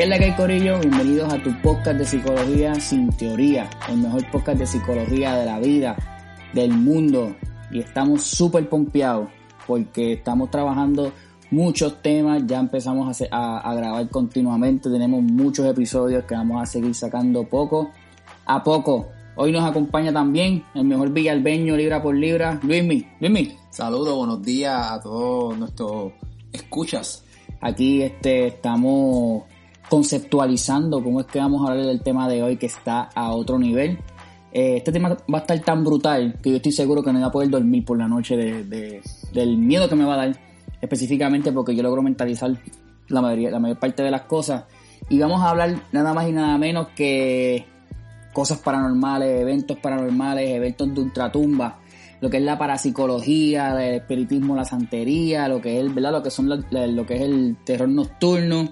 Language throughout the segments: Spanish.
¿Qué es la que hay, Corillo? Bienvenidos a tu podcast de psicología sin teoría, el mejor podcast de psicología de la vida, del mundo. Y estamos súper pompeados porque estamos trabajando muchos temas, ya empezamos a, a, grabar continuamente, tenemos muchos episodios que vamos a seguir sacando poco a poco. Hoy nos acompaña también el mejor villalbeño libra por libra, Luismi. Luismi. Saludos, buenos días a todos nuestros escuchas. Aquí este, estamos conceptualizando cómo es que vamos a hablar del tema de hoy que está a otro nivel. Eh, este tema va a estar tan brutal que yo estoy seguro que no voy a poder dormir por la noche de, del miedo que me va a dar, específicamente porque yo logro mentalizar la, mayoría, la mayor parte de las cosas. Y vamos a hablar nada más y nada menos que cosas paranormales, eventos paranormales, eventos de ultratumba, lo que es la parapsicología, el espiritismo, la santería, lo que es, ¿verdad? Lo que son lo que es el terror nocturno,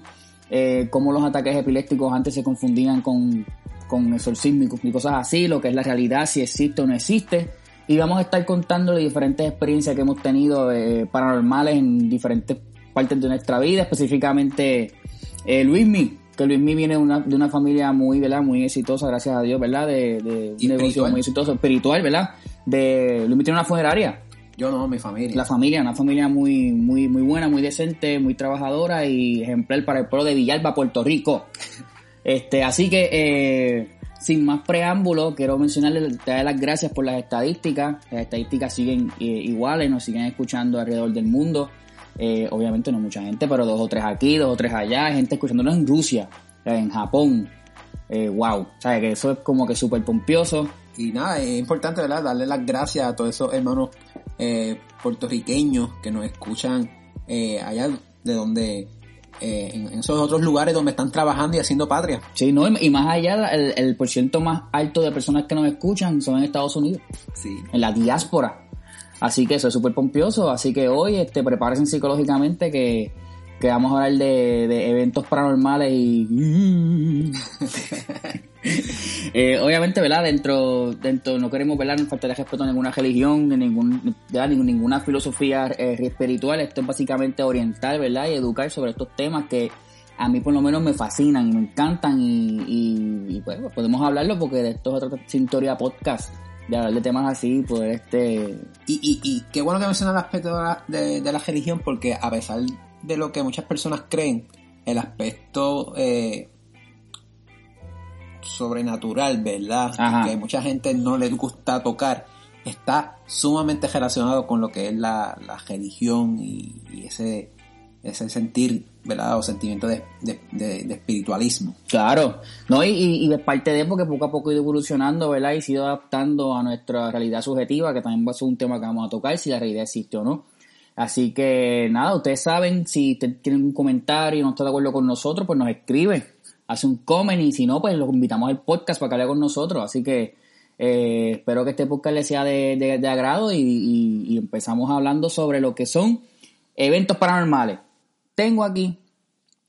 eh, cómo los ataques epilépticos antes se confundían con, con exorcismo y cosas así, lo que es la realidad, si existe o no existe. Y vamos a estar contando diferentes experiencias que hemos tenido eh, paranormales en diferentes partes de nuestra vida, específicamente eh, Luismi, que Luismi viene de una, de una familia muy, ¿verdad? Muy exitosa, gracias a Dios, ¿verdad? De, de un negocio muy exitoso, espiritual, ¿verdad? De, Luismi tiene una funeraria. Yo no, mi familia. La familia, una familia muy, muy, muy buena, muy decente, muy trabajadora y ejemplar para el pueblo de Villalba, Puerto Rico. Este, así que, eh, sin más preámbulo, quiero mencionarle, te dar las gracias por las estadísticas. Las estadísticas siguen eh, iguales, nos siguen escuchando alrededor del mundo. Eh, obviamente no mucha gente, pero dos o tres aquí, dos o tres allá. Hay gente escuchándonos en Rusia, en Japón. wow, ¿sabes? Que eso es como que súper pompioso. Y nada, es importante, ¿verdad? Darle las gracias a todos esos hermanos puertorriqueños que nos escuchan allá de donde eh, en esos otros lugares donde están trabajando y haciendo patria. Sí, no, y más allá, el, el por ciento más alto de personas que nos escuchan son en Estados Unidos. Sí. En la diáspora. Así que eso es súper pompioso. Así que hoy, este, prepárense psicológicamente que, que vamos a hablar de, de eventos paranormales y... eh, obviamente, ¿verdad? Dentro, dentro, no queremos, ¿verdad? No falta de respeto a ninguna religión, ni ningún, ¿verdad? ninguna filosofía eh, espiritual. Esto es básicamente orientar, ¿verdad? Y educar sobre estos temas que a mí por lo menos me fascinan y me encantan y, y, y pues, podemos hablarlo porque de esto es otra Cintoria Podcast de hablar de temas así, poder este... Y, y, y qué bueno que mencionas el aspecto de la, de, de la religión porque a pesar de lo que muchas personas creen, el aspecto eh, sobrenatural, ¿verdad? Ajá. Que mucha gente no les gusta tocar, está sumamente relacionado con lo que es la, la religión y, y, ese, ese sentir, ¿verdad? O sentimiento de, de, de, de espiritualismo. Claro, no, y, y, de parte de porque poco a poco ha ido evolucionando, ¿verdad? Y se ha ido adaptando a nuestra realidad subjetiva, que también va a ser un tema que vamos a tocar, si la realidad existe o no. Así que nada, ustedes saben, si tienen un comentario y no está de acuerdo con nosotros, pues nos escribe, hace un comment y si no, pues los invitamos al podcast para que hable con nosotros. Así que eh, espero que este podcast les sea de, de, agrado y, empezamos hablando sobre lo que son eventos paranormales. Tengo aquí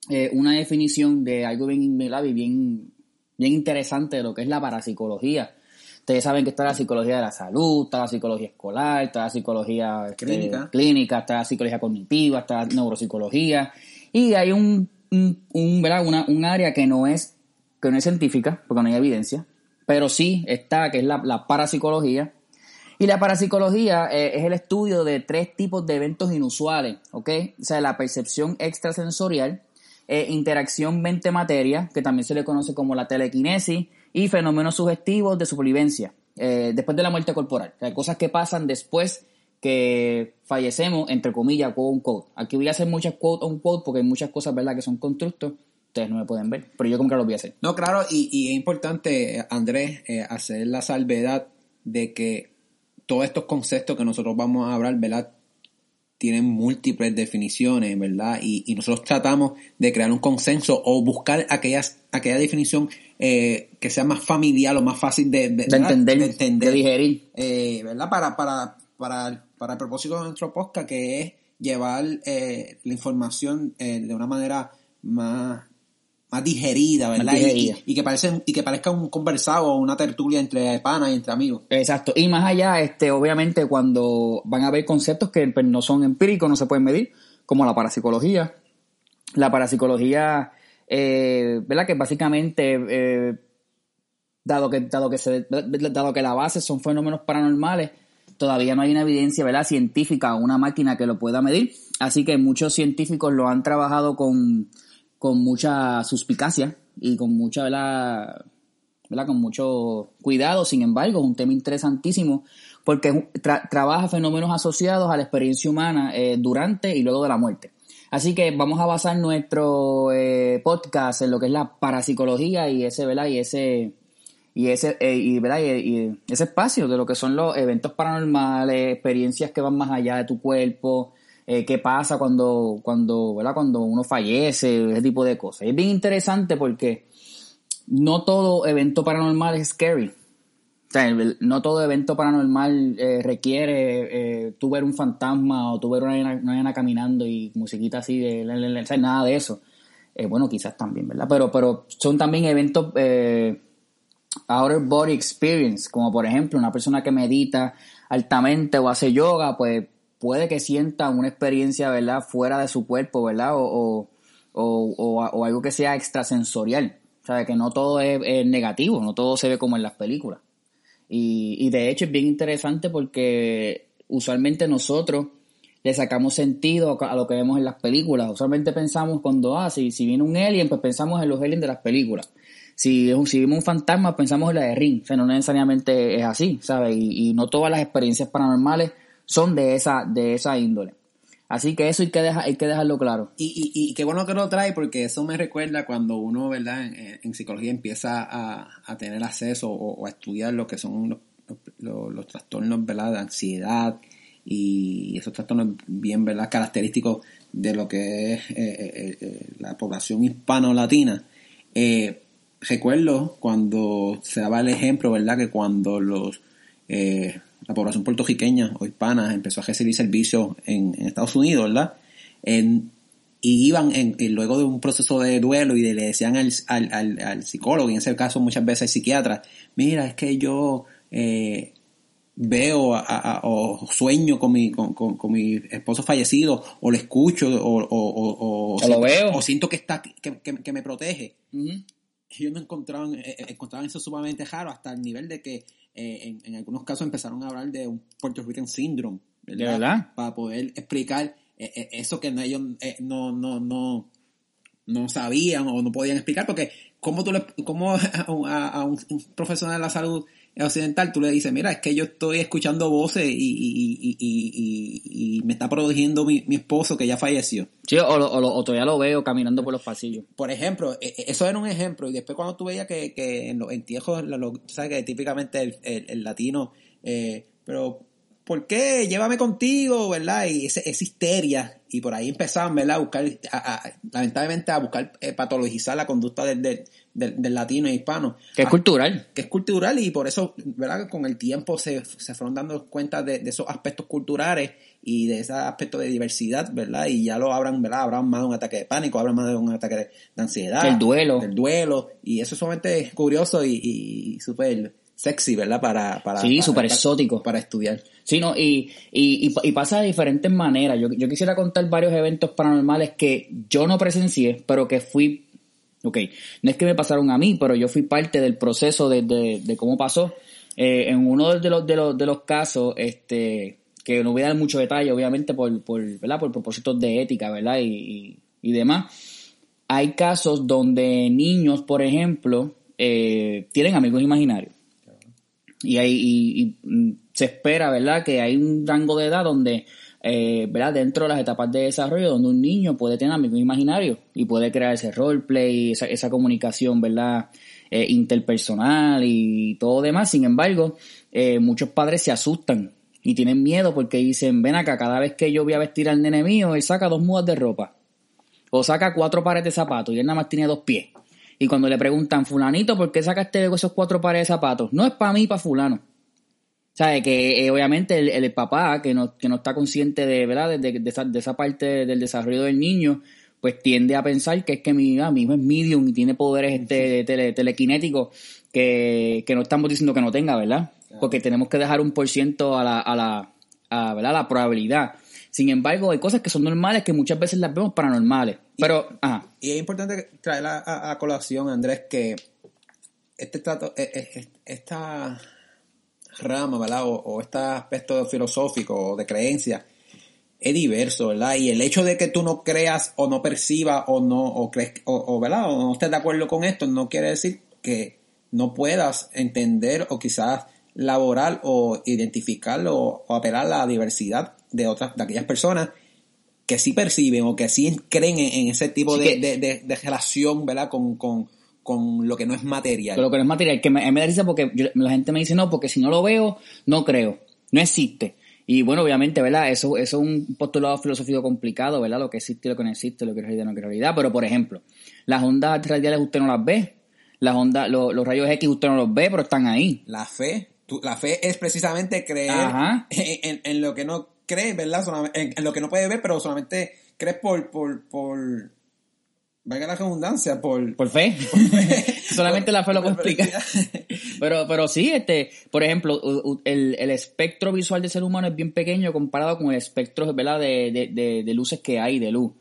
eh, una definición de algo bien, bien, bien interesante de lo que es la parapsicología. Ustedes saben que está la psicología de la salud, está la psicología escolar, está la psicología clínica, este, clínica está la psicología cognitiva, está la neuropsicología. Y hay un, un, un ¿verdad? Una, un área que no es que no es científica, porque no hay evidencia, pero sí está, que es la, la parapsicología. Y la parapsicología eh, es el estudio de tres tipos de eventos inusuales, ¿ok? O sea, la percepción extrasensorial, eh, interacción mente-materia, que también se le conoce como la telequinesis, y fenómenos sugestivos de supervivencia, eh, después de la muerte corporal. O sea, cosas que pasan después que fallecemos, entre comillas, quote un quote. Aquí voy a hacer muchas quote un quote porque hay muchas cosas, ¿verdad?, que son constructos. Ustedes no me pueden ver, pero yo como que lo voy a hacer. No, claro, y, y es importante, Andrés, eh, hacer la salvedad de que todos estos conceptos que nosotros vamos a hablar, ¿verdad? Tienen múltiples definiciones, ¿verdad? Y, y nosotros tratamos de crear un consenso o buscar aquellas, aquella definición eh, que sea más familiar o más fácil de, de, de, entender, de, entender, de digerir. Eh, ¿Verdad? Para, para, para, para el propósito de nuestro podcast, que es llevar eh, la información eh, de una manera más, más digerida, ¿verdad? Más digerida. Y, y, que parece, y que parezca un conversado o una tertulia entre panas y entre amigos. Exacto. Y más allá, este, obviamente, cuando van a haber conceptos que pues, no son empíricos, no se pueden medir, como la parapsicología. La parapsicología eh, ¿verdad? Que básicamente, eh, dado, que, dado, que se, dado que la base son fenómenos paranormales, todavía no hay una evidencia ¿verdad? científica o una máquina que lo pueda medir. Así que muchos científicos lo han trabajado con, con mucha suspicacia y con mucha, ¿verdad? ¿verdad? Con mucho cuidado. Sin embargo, es un tema interesantísimo porque trabaja fenómenos asociados a la experiencia humana eh, durante y luego de la muerte. Así que vamos a basar nuestro eh, podcast en lo que es la parapsicología y ese, ¿verdad? Y ese, y ese, eh, y, ¿verdad? Y, ese espacio de lo que son los eventos paranormales, experiencias que van más allá de tu cuerpo, qué pasa cuando, cuando, ¿verdad? Cuando uno fallece, ese tipo de cosas. Es bien interesante porque no todo evento paranormal es scary. No todo evento paranormal eh, requiere eh, tú ver un fantasma o tú ver una nena, caminando y musiquita así de... nada de eso. Eh, bueno, quizás también, ¿verdad? Pero, pero son también eventos outer body experience, como por ejemplo una persona que medita altamente o hace yoga, pues puede que sienta una experiencia, ¿verdad? Fuera de su cuerpo, ¿verdad? O, o, algo que sea extrasensorial. O sea, que no todo es negativo, no todo se ve como en las películas. Y, de hecho es bien interesante porque usualmente nosotros le sacamos sentido a lo que vemos en las películas. Usualmente pensamos cuando, ah, si, viene un alien, pues pensamos en los aliens de las películas. Si, si vimos un fantasma, pensamos en la de Ring. O sea, no necesariamente es así, ¿sabes? Y, no todas las experiencias paranormales son de esa, de esa índole. Así que eso hay que, dejar, hay que dejarlo claro. Y, y, qué bueno que lo trae porque eso me recuerda cuando uno, ¿verdad? En, psicología empieza a, tener acceso o, a estudiar lo que son los, trastornos, ¿verdad? De ansiedad y esos trastornos bien, ¿verdad? Característicos de lo que es eh, eh, eh, la población hispano-latina. recuerdo cuando se daba el ejemplo, ¿verdad? Que cuando los la población puertorriqueña o hispana empezó a recibir servicios en, Estados Unidos, ¿verdad? En, y iban en, luego de un proceso de duelo y le decían al, al, psicólogo, y en ese caso muchas veces al psiquiatra, mira, es que yo eh, veo o sueño con mi, con, con, mi esposo fallecido, o lo escucho, o, o, o, lo veo. o siento que está, que, que, me protege. Ellos no encontraban, eh, eh, encontraban eso sumamente raro hasta el nivel de que eh, en, algunos casos empezaron a hablar de un Puerto Rican Syndrome, ¿verdad? Para poder explicar eh, eh, eso que ellos no, no, no, no sabían o no podían explicar, porque ¿cómo, tú le, cómo a, un profesional de la salud occidental tú le dices, mira, es que yo estoy escuchando voces y, y, y, y me está produciendo mi, mi, esposo que ya falleció? Sí, o, o, todavía lo veo caminando por los pasillos. Por ejemplo, e, e, eso era un ejemplo, y después cuando tú veías que, que en los entierros, sabes que típicamente el, el, latino, eh, pero ¿por qué? Llévame contigo, ¿verdad? Y esa, histeria, y por ahí empezaban, ¿verdad? A buscar, lamentablemente, a buscar eh, patologizar la conducta del, del, latino e hispano. Que es ah, cultural. Que es cultural y por eso, ¿verdad? Con el tiempo se, se fueron dando cuenta de, esos aspectos culturales y de ese aspecto de diversidad, ¿verdad? Y ya lo habrán, ¿verdad? Habrán más de un ataque de pánico, habrán más de un ataque de, ansiedad. El duelo. Del duelo. Y eso es sumamente curioso y, y súper sexy, ¿verdad? Para, para, sí, súper exótico. Para estudiar. Sí, no, y, y, y, pasa de diferentes maneras. Yo, yo quisiera contar varios eventos paranormales que yo no presencié, pero que fui, ok, no es que me pasaron a mí, pero yo fui parte del proceso de, de, cómo pasó. Eh, en uno de los, de los, de los casos, este, que no voy a dar mucho detalle, obviamente, por, por, ¿verdad? por propósitos de ética, ¿verdad? Y, y, demás. Hay casos donde niños, por ejemplo, eh, tienen amigos imaginarios. Y, hay, mm, se espera, ¿verdad?, que hay un rango de edad donde, eh, ¿verdad?, dentro de las etapas de desarrollo, donde un niño puede tener amigos imaginarios y puede crear ese roleplay, esa, comunicación, ¿verdad?, eh, interpersonal y todo demás. Sin embargo, eh, muchos padres se asustan y tienen miedo porque dicen, ven acá, cada vez que yo voy a vestir al nene mío, él saca dos mudas de ropa. O saca cuatro pares de zapatos y él nada más tiene dos pies. Y cuando le preguntan, fulanito, ¿por qué sacaste esos cuatro pares de zapatos? No es para mí, para fulano. ¿Sabe? Que eh, obviamente el, papá, que no, que no está consciente de, ¿verdad? De, esa, parte del desarrollo del niño, pues tiende a pensar que es que mi, ah, hijo es medium y tiene poderes este, telequinéticos que, no estamos diciendo que no tenga, ¿verdad? Porque tenemos que dejar un por ciento a la, a la, a, ¿verdad? la probabilidad. Sin embargo, hay cosas que son normales que muchas veces las vemos paranormales. Pero, ajá. Y es importante traer a, a, colación, Andrés, que este trato, e, e, esta rama, ¿verdad? O, este aspecto filosófico o de creencia es diverso, ¿verdad? Y el hecho de que tú no creas o no percibas o no, o crees, o, ¿verdad? O no estés de acuerdo con esto, no quiere decir que no puedas entender o quizás laborar o identificar o, apelar a la diversidad de otras, de aquellas personas que sí perciben o que sí creen en, ese tipo de, relación, ¿verdad? Con, con, con, lo que no es material. Con lo que no es material, que me, me da risa porque la gente me dice, no, porque si no lo veo, no creo, no existe. Y bueno, obviamente, ¿verdad? Eso, eso es un postulado filosófico complicado, ¿verdad? Lo que existe y lo que no existe, lo que es realidad y no es realidad. Pero, por ejemplo, las ondas radiales usted no las ve. Las ondas, los, los rayos X usted no los ve, pero están ahí. La fe la fe es precisamente creer en, lo que no crees, ¿verdad? en, lo que no puede ver, pero solamente crees por, por, por, valga la redundancia, por... Por fe. solamente la fe lo complica. pero, pero sí, este, por ejemplo, el, espectro visual del ser humano es bien pequeño comparado con el espectro, ¿verdad? De, de, de, luces que hay, de luz.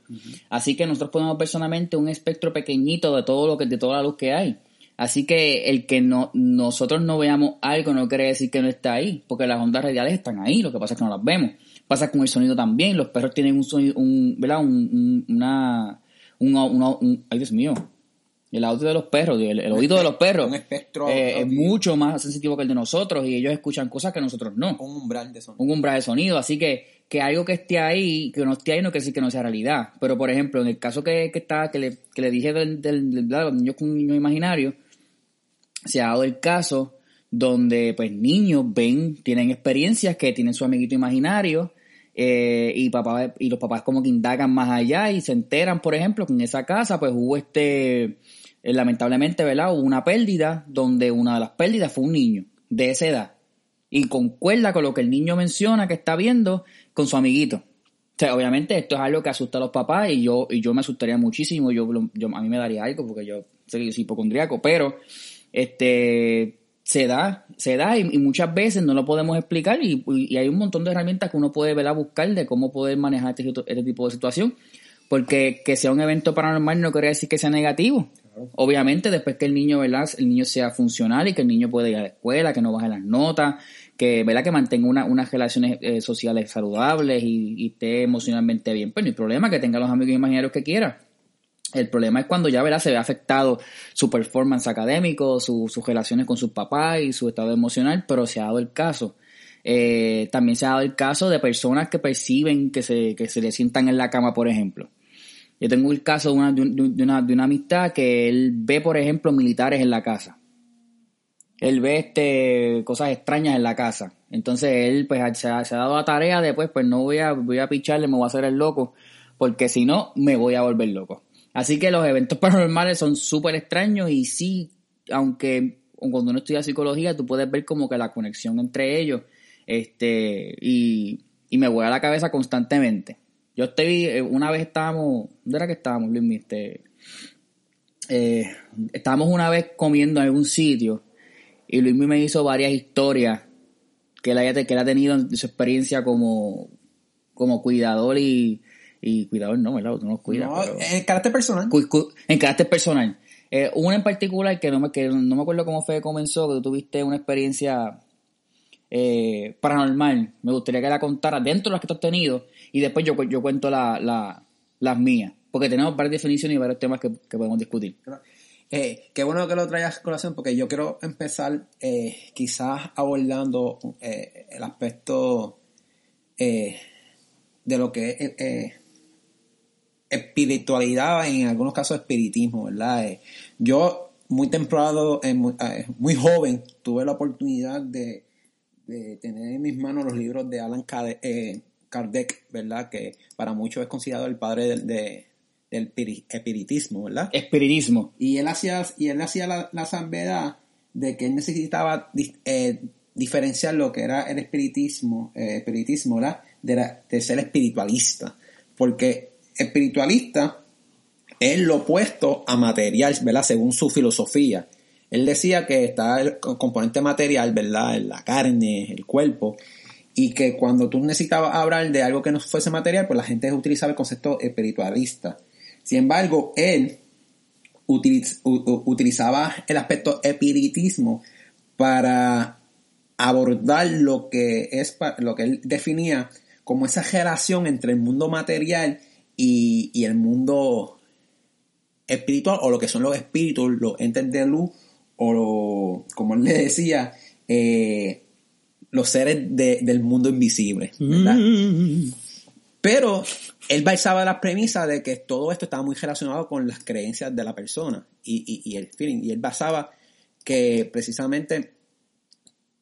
Así que nosotros podemos personalmente un espectro pequeñito de todo lo que, de toda la luz que hay. Así que el que no, nosotros no veamos algo no quiere decir que no está ahí, porque las ondas radiales están ahí, lo que pasa es que no las vemos. Pasa con el sonido también, los perros tienen un sonido, un, ¿verdad? Un, una, un, ay Dios mío, el audio de los perros, el, oído de los perros un espectro eh, es mucho más sensitivo que el de nosotros y ellos escuchan cosas que nosotros no. Un umbral de sonido. Un umbral de sonido, así que que algo que esté ahí, que no esté ahí, no quiere decir que no sea realidad. Pero, por ejemplo, en el caso que, que, está, que, le, que le dije del, del, del, de los niños con un niño imaginario, se ha dado el caso donde pues niños ven, tienen experiencias que tienen su amiguito imaginario eh, y papá y los papás como que indagan más allá y se enteran, por ejemplo, que en esa casa pues hubo este, eh, lamentablemente, ¿verdad? Hubo una pérdida donde una de las pérdidas fue un niño de esa edad y concuerda con lo que el niño menciona que está viendo con su amiguito. O sea, obviamente esto es algo que asusta a los papás y yo, y yo me asustaría muchísimo, yo, yo a mí me daría algo porque yo soy hipocondriaco, pero este se da, se da y, muchas veces no lo podemos explicar y, hay un montón de herramientas que uno puede ver a buscar de cómo poder manejar este, este, tipo de situación. Porque que sea un evento paranormal no quiere decir que sea negativo. Obviamente, después que el niño, ¿verdad? El niño sea funcional y que el niño pueda ir a la escuela, que no baje las notas, que, ¿verdad? Que mantenga unas relaciones eh, sociales saludables y, y, esté emocionalmente bien. Pues no hay problema que tenga los amigos imaginarios que quiera. El problema es cuando ya ¿verdad? se ve afectado su performance académico, sus relaciones con sus papás y su estado emocional, pero se ha dado el caso. Eh, también se ha dado el caso de personas que perciben que se, que se le sientan en la cama, por ejemplo. Yo tengo el caso de una, de, una, de una amistad que él ve, por ejemplo, militares en la casa. Él ve este, cosas extrañas en la casa. Entonces él pues se ha, dado la tarea de pues, pues no voy a, voy a picharle, me voy a hacer el loco, porque si no me voy a volver loco. Así que los eventos paranormales son súper extraños y sí, aunque cuando uno estudia psicología, tú puedes ver como que la conexión entre ellos, este, y, y me voy a la cabeza constantemente. Yo estoy, eh, una vez estábamos, ¿dónde era que estábamos, Luis? Este, eh, estábamos una vez comiendo en algún sitio y Luis me hizo varias historias que él, haya, que él ha tenido en su experiencia como, como cuidador y, y cuidador no, ¿verdad? Tú no cuidas. en carácter personal. en carácter personal. Eh, una en particular que no, me, que no me acuerdo cómo fue que comenzó, que tú tuviste una experiencia eh, paranormal. Me gustaría que la contara dentro de las que tú has tenido y después yo, yo cuento la, las mías. Porque tenemos varias definiciones y varios temas que, podemos discutir. Eh, qué bueno que lo traigas a colación porque yo quiero empezar quizás abordando el aspecto de lo que es espiritualidad, en algunos casos espiritismo, ¿verdad? Eh, yo muy temprano, eh, eh, muy, joven, tuve la oportunidad de, tener en mis manos los libros de Alan Kardec, ¿verdad? Que para muchos es considerado el padre del espiritismo, ¿verdad? Espiritismo. Y él hacía, y él hacía la, la de que él necesitaba diferenciar lo que era el espiritismo, espiritismo, ¿verdad? De, de ser espiritualista. Porque espiritualista es lo opuesto a material, ¿verdad? Según su filosofía. Él decía que está el componente material, ¿verdad? La carne, el cuerpo, y que cuando tú necesitabas hablar de algo que no fuese material, pues la gente utilizaba el concepto espiritualista. Sin embargo, él utilizaba el aspecto espiritismo para abordar lo que es lo que él definía como esa relación entre el mundo material y, el mundo espiritual o lo que son los espíritus, los entes de luz o como él le decía, eh, los seres del mundo invisible. Mm. Pero él basaba la premisa de que todo esto estaba muy relacionado con las creencias de la persona y, y, el feeling. Y él basaba que precisamente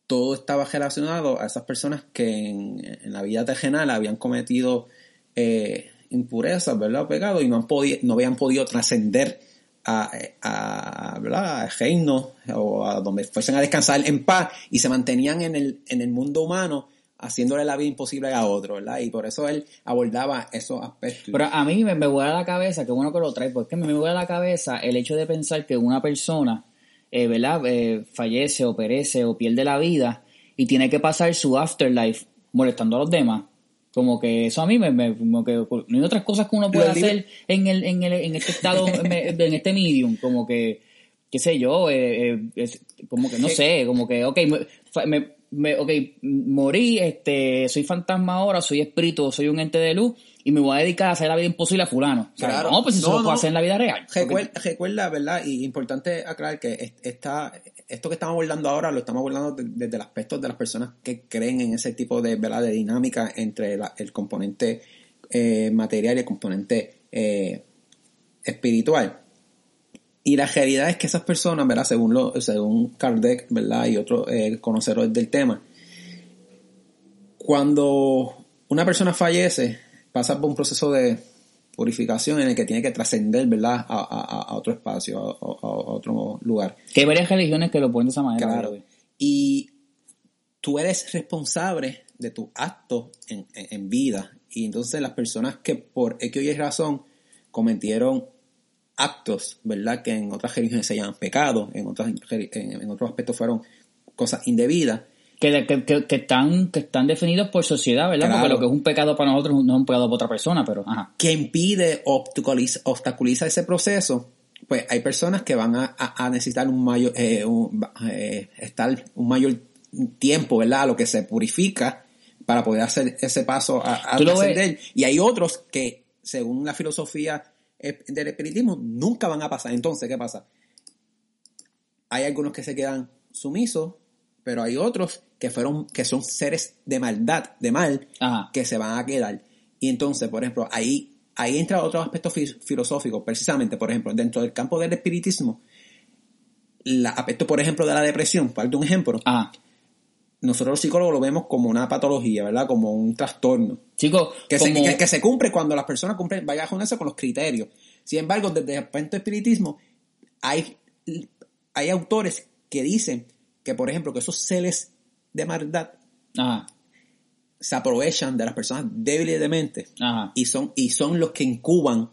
todo estaba relacionado a esas personas que en, la vida terrenal habían cometido eh, impurezas, ¿verdad? O pecados y no, han podido, no habían podido trascender a, a, reino o a donde fuesen a descansar en paz y se mantenían en el, en el mundo humano haciéndole la vida imposible a otro, ¿verdad? Y por eso él abordaba esos aspectos. Pero a mí me, me vuela la cabeza, qué bueno que lo trae, porque me vuela la cabeza el hecho de pensar que una persona, eh, ¿verdad? Eh, fallece o perece o pierde la vida y tiene que pasar su afterlife molestando a los demás. Como que eso a mí me, me como que no hay otras cosas que uno puede hacer en el, en el, en este estado, en este medium, como que, qué sé yo, eh, eh como que no sé, como que, ok, me, me, ok, morí, este, soy fantasma ahora, soy espíritu, soy un ente de luz y me voy a dedicar a hacer la vida imposible a fulano. claro. No, pues eso no, lo puedo hacer en la vida real. Recuerda, ¿verdad? Y importante aclarar que esta, esto que estamos abordando ahora lo estamos abordando desde el aspecto de las personas que creen en ese tipo de, ¿verdad? de dinámica entre el componente eh, material y el componente eh, espiritual. Y la realidad es que esas personas, ¿verdad? Según, lo, según Kardec, ¿verdad? Y otros eh, conocedores del tema, cuando una persona fallece, pasa por un proceso de purificación en el que tiene que trascender, ¿verdad? A, otro espacio, a, otro lugar. Que hay varias religiones que lo ponen de esa manera. Claro. Y tú eres responsable de tu acto en, en, vida. Y entonces las personas que por X o Y razón cometieron actos, ¿verdad? Que en otras religiones se llaman pecados, en, otras, en, otros aspectos fueron cosas indebidas. Que, que, que, están, que están definidos por sociedad, ¿verdad? Porque lo que es un pecado para nosotros no es un pecado para otra persona, pero... Ajá. Que impide, obstaculiza, obstaculiza ese proceso, pues hay personas que van a, necesitar un mayor, eh, eh, estar un mayor tiempo, ¿verdad? A lo que se purifica para poder hacer ese paso a, a Y hay otros que, según la filosofía del espiritismo nunca van a pasar. Entonces, ¿qué pasa? Hay algunos que se quedan sumisos, pero hay otros que fueron, que son seres de maldad, de mal, que se van a quedar. Y entonces, por ejemplo, ahí, ahí entra otro aspecto filosófico, precisamente, por ejemplo, dentro del campo del espiritismo, el aspecto, por ejemplo, de la depresión, para un ejemplo, nosotros los psicólogos lo vemos como una patología, ¿verdad? Como un trastorno. Chicos, que, se, que, se cumple cuando las personas cumplen, vaya con eso con los criterios. Sin embargo, desde el de espiritismo, hay, hay autores que dicen que, por ejemplo, que esos seres de maldad se aprovechan de las personas débiles de mente y son, y son los que incuban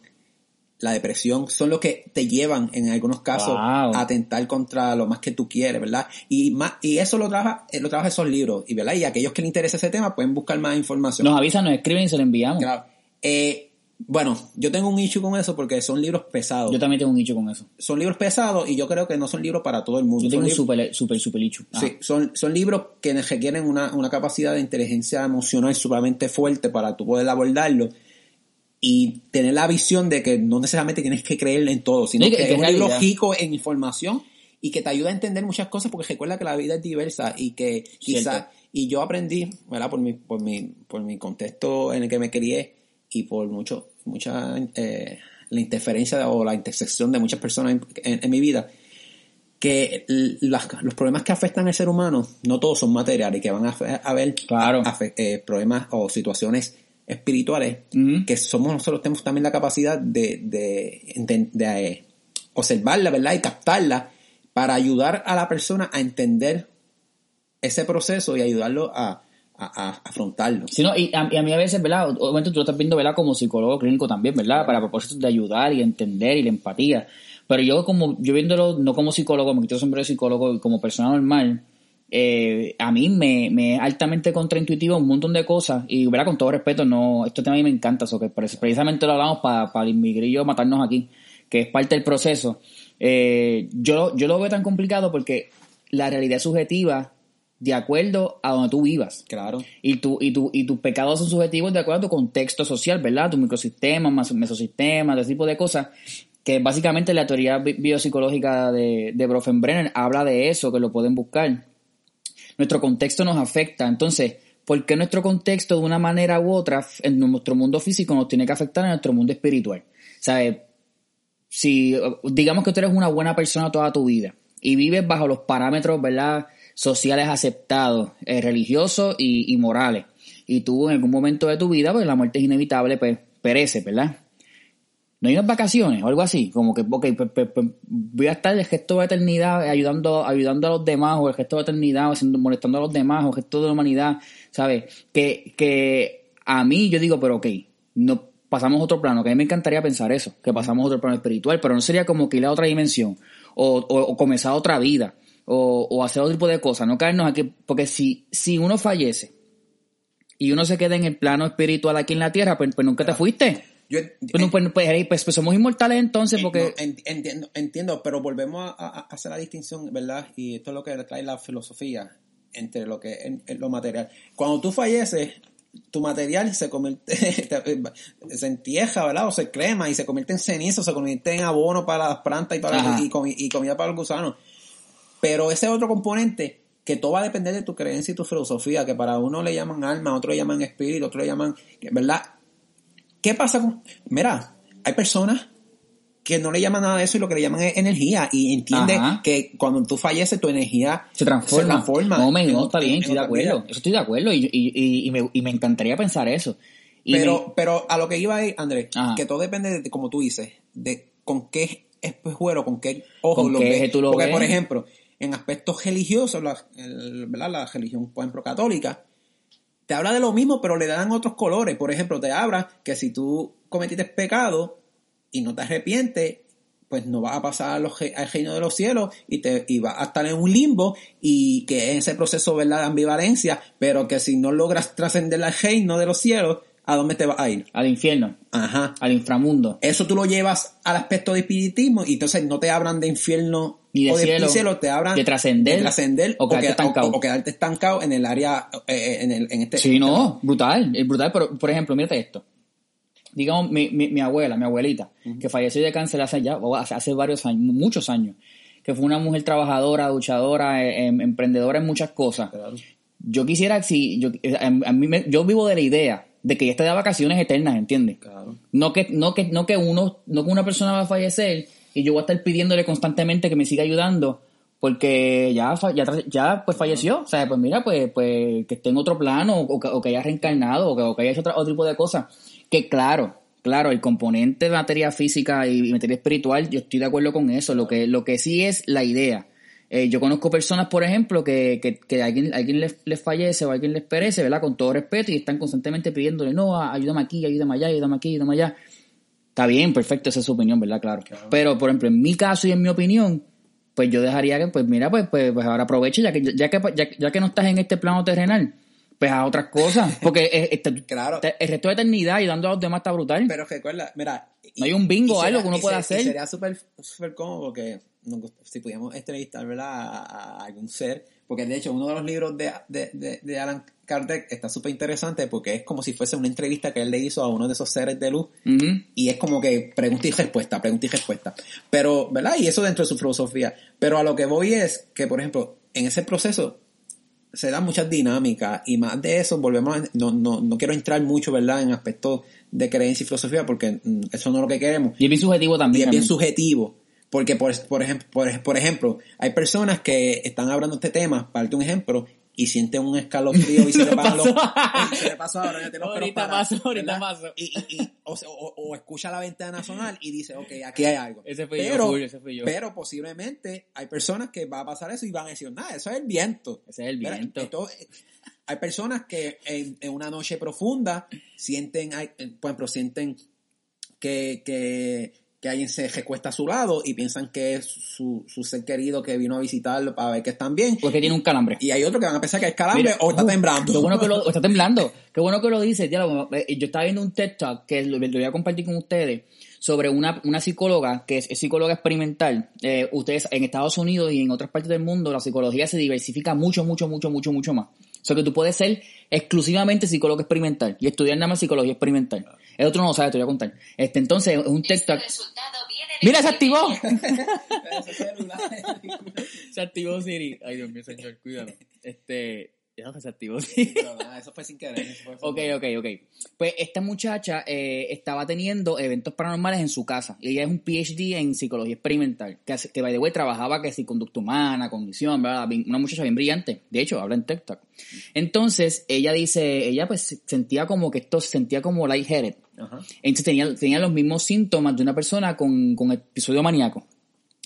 la depresión son los que te llevan en algunos casos a atentar contra lo más que tú quieres, ¿verdad? Y más, y eso lo trabaja, eh, lo trabaja esos libros, y verdad, y aquellos que les interesa ese tema pueden buscar más información. Nos avisan, nos escriben y se lo enviamos. Claro. Eh, bueno, yo tengo un issue con eso porque son libros pesados. Yo también tengo un issue con eso. Son libros pesados y yo creo que no son libros para todo el mundo. Yo tengo un super, super, super issue. Sí, son, son libros que requieren una, una capacidad de inteligencia emocional sumamente fuerte para tú poder abordarlo y tener la visión de que no necesariamente tienes que creer en todo, sino que, es un lógico en información y que te ayuda a entender muchas cosas porque recuerda que la vida es diversa y que quizás, y yo aprendí, ¿verdad? Por mi, por mi, por mi contexto en el que me crié y por mucho, mucha, eh, la interferencia o la intersección de muchas personas en, mi vida, que los problemas que afectan al ser humano no todos son materiales, que van a haber claro. Eh, problemas o situaciones espirituales, que somos nosotros tenemos también la capacidad de, de, de, eh, observarla, ¿verdad? Y captarla para ayudar a la persona a entender ese proceso y ayudarlo a, afrontarlo. Sí, y, a, mí a veces, ¿verdad? Obviamente tú lo estás viendo, ¿verdad? Como psicólogo clínico también, ¿verdad? Para propósitos de ayudar y entender y la empatía. Pero yo como, yo viéndolo no como psicólogo, me quito sombrero de psicólogo y como persona normal, eh, a mí me, me es altamente contraintuitivo un montón de cosas y verá con todo respeto no esto tema a mí me encanta eso que precisamente lo hablamos para para el inmigrillo matarnos aquí que es parte del proceso eh, yo yo lo veo tan complicado porque la realidad subjetiva de acuerdo a donde tú vivas. Claro. Y, tu, y, tu, y tus pecados son subjetivos de acuerdo a tu contexto social, ¿verdad? Tu microsistema, mesosistema, ese tipo de cosas. Que básicamente la teoría biopsicológica de, de Brofenbrenner habla de eso, que lo pueden buscar. Nuestro contexto nos afecta. Entonces, ¿por qué nuestro contexto de una manera u otra en nuestro mundo físico nos tiene que afectar en nuestro mundo espiritual? ¿Sabes? Si digamos que tú eres una buena persona toda tu vida y vives bajo los parámetros, ¿verdad? Sociales aceptados, eh, religiosos y, morales. Y tú en algún momento de tu vida, pues la muerte es inevitable, pues perece, ¿verdad? No hay unas vacaciones o algo así, como que, ok, pues, pues, pues, voy a estar el gesto de eternidad ayudando, ayudando a los demás, o el gesto de eternidad, haciendo, molestando a los demás, o el gesto de humanidad, ¿sabes? Que, que a mí yo digo, pero ok, no pasamos otro plano, que a mí me encantaría pensar eso, que pasamos otro plano espiritual, pero no sería como que ir a otra dimensión, o, o comenzar otra vida, o, o, hacer otro tipo de cosas, no caernos aquí, porque si, si uno fallece y uno se queda en el plano espiritual aquí en la tierra, pues, pues nunca te fuiste. Yo, pues, pues, pues, pues, somos inmortales entonces porque... entiendo, entiendo, pero volvemos a, hacer la distinción, ¿verdad? Y esto es lo que trae la filosofía entre lo que es lo material. Cuando tú falleces, tu material se convierte, se entieja, ¿verdad? O se crema y se convierte en ceniza, o se convierte en abono para las plantas y, para, y, y comida para los gusanos. Pero ese otro componente, que todo va a depender de tu creencia y tu filosofía, que para uno le llaman alma, otro le llaman espíritu, otro le llaman, ¿verdad? ¿Qué pasa con, mira, hay personas que no le llaman nada de eso y lo que le llaman es energía y entiende que cuando tú falleces tu energía se transforma. No, me, no está bien, estoy de acuerdo. Eso estoy de acuerdo y, y, y, me, y me encantaría pensar eso. pero, pero a lo que iba ahí, Andrés, que todo depende de, como tú dices, de con qué espejuelo, con qué ojo lo ves. Porque, por ejemplo, en aspectos religiosos, la, la religión, por ejemplo, católica, te habla de lo mismo, pero le dan otros colores. Por ejemplo, te habla que si tú cometiste pecado y no te arrepientes, pues no vas a pasar al reino de los cielos y, te, y vas a estar en un limbo y que en ese proceso ¿verdad? de ambivalencia, pero que si no logras trascender al reino de los cielos, ¿a dónde te vas a ir? Al infierno. Ajá. Al inframundo. Eso tú lo llevas al aspecto de espiritismo y entonces no te hablan de infierno ni de, o de cielo, te hablan de trascender, o, quedarte estancado. O, quedarte estancado en el área, eh, eh, en, el, en este... Sí, no, brutal, es brutal, pero por ejemplo, mírate esto. Digamos, mi, mi, mi abuela, mi abuelita, que falleció de cáncer hace ya, hace, hace varios años, muchos años, que fue una mujer trabajadora, duchadora, eh, em, emprendedora en muchas cosas. Yo quisiera, si, yo, a, mí me, yo vivo de la idea de que ella está de vacaciones eternas, ¿entiendes? Claro. No que, no que, no que uno, no que una persona va a fallecer y yo voy a estar pidiéndole constantemente que me siga ayudando porque ya, ya, ya pues falleció, o sea, pues mira, pues, pues que esté en otro plano o, que, haya reencarnado o que, haya hecho otro, tipo de cosas. Que claro, claro, el componente de materia física y materia espiritual, yo estoy de acuerdo con eso. Lo que, lo que sí es la idea eh, yo conozco personas, por ejemplo, que, que, que alguien, alguien les, les, fallece o alguien les perece, ¿verdad? Con todo respeto y están constantemente pidiéndole, no, ayúdame aquí, ayúdame allá, ayúdame aquí, ayúdame allá. Está bien, perfecto, esa es su opinión, ¿verdad? Claro. Pero, por ejemplo, en mi caso y en mi opinión, pues yo dejaría que, pues mira, pues, pues, pues ahora aproveche, ya que, ya, que, ya, que no estás en este plano terrenal, pues a otras cosas. Porque este, claro. el resto de eternidad y dando a los demás está brutal. Pero recuerda, mira. No hay un bingo o algo que uno pueda hacer. sería súper super cómodo porque si pudiéramos entrevistar ¿verdad? A, algún ser, porque de hecho uno de los libros de, de, de, Alan Kardec está súper interesante porque es como si fuese una entrevista que él le hizo a uno de esos seres de luz y es como que pregunta y respuesta, pregunta y respuesta. Pero, ¿verdad? Y eso dentro de su filosofía. Pero a lo que voy es que, por ejemplo, en ese proceso se dan muchas dinámicas y más de eso volvemos a, no, no, no quiero entrar mucho, ¿verdad? En aspectos de creencia y filosofía porque mm, eso no es lo que queremos. Y es bien subjetivo también. Y es bien subjetivo. Porque, por, por, ejemplo, por, ejemplo, hay personas que están hablando de este tema, para darte un ejemplo, y sienten un escalofrío y se le pasa los... se le pasó ahora, ya te Ahorita paso, ahorita paso. Y, y, o, o, escucha la ventana sonar y dice, ok, aquí hay algo. Ese fue pero, yo, ese fui yo. Pero posiblemente hay personas que va a pasar eso y van a decir, nada, eso es el viento. Ese es el viento. Entonces, hay personas que en, en, una noche profunda sienten, por ejemplo, sienten que, que que alguien se recuesta a su lado y piensan que es su, su ser querido que vino a visitarlo para ver que están bien. Porque tiene un calambre. Y hay otros que van a pensar que es calambre Mira, o está uh, temblando. Qué bueno que lo, o está temblando. Qué bueno que lo dice. Yo estaba viendo un TED Talk que lo, lo voy a compartir con ustedes sobre una, una psicóloga que es, es psicóloga experimental. Eh, ustedes en Estados Unidos y en otras partes del mundo la psicología se diversifica mucho, mucho, mucho, mucho, mucho más. O sea que tú puedes ser exclusivamente psicólogo experimental y estudiar nada más psicología experimental. El otro no lo sabe, te voy a contar. Este, entonces, es un Talk. ¡Mira, se activó! se activó Siri. Ay, Dios mío, señor, cuídalo. Este, Siri. Pero nada, eso fue sin querer. eso fue- Ok, ok, ok. Pues esta muchacha eh, estaba teniendo eventos paranormales en su casa. Y ella es un PhD en psicología experimental. Que, que by the way, trabajaba que si conducta humana, cognición, ¿verdad? Una muchacha bien brillante. De hecho, habla en TikTok. Entonces, ella dice, ella pues sentía como que esto, sentía como lightheaded. Ajá. Entonces tenía, tenía los mismos síntomas de una persona con, con episodio maníaco.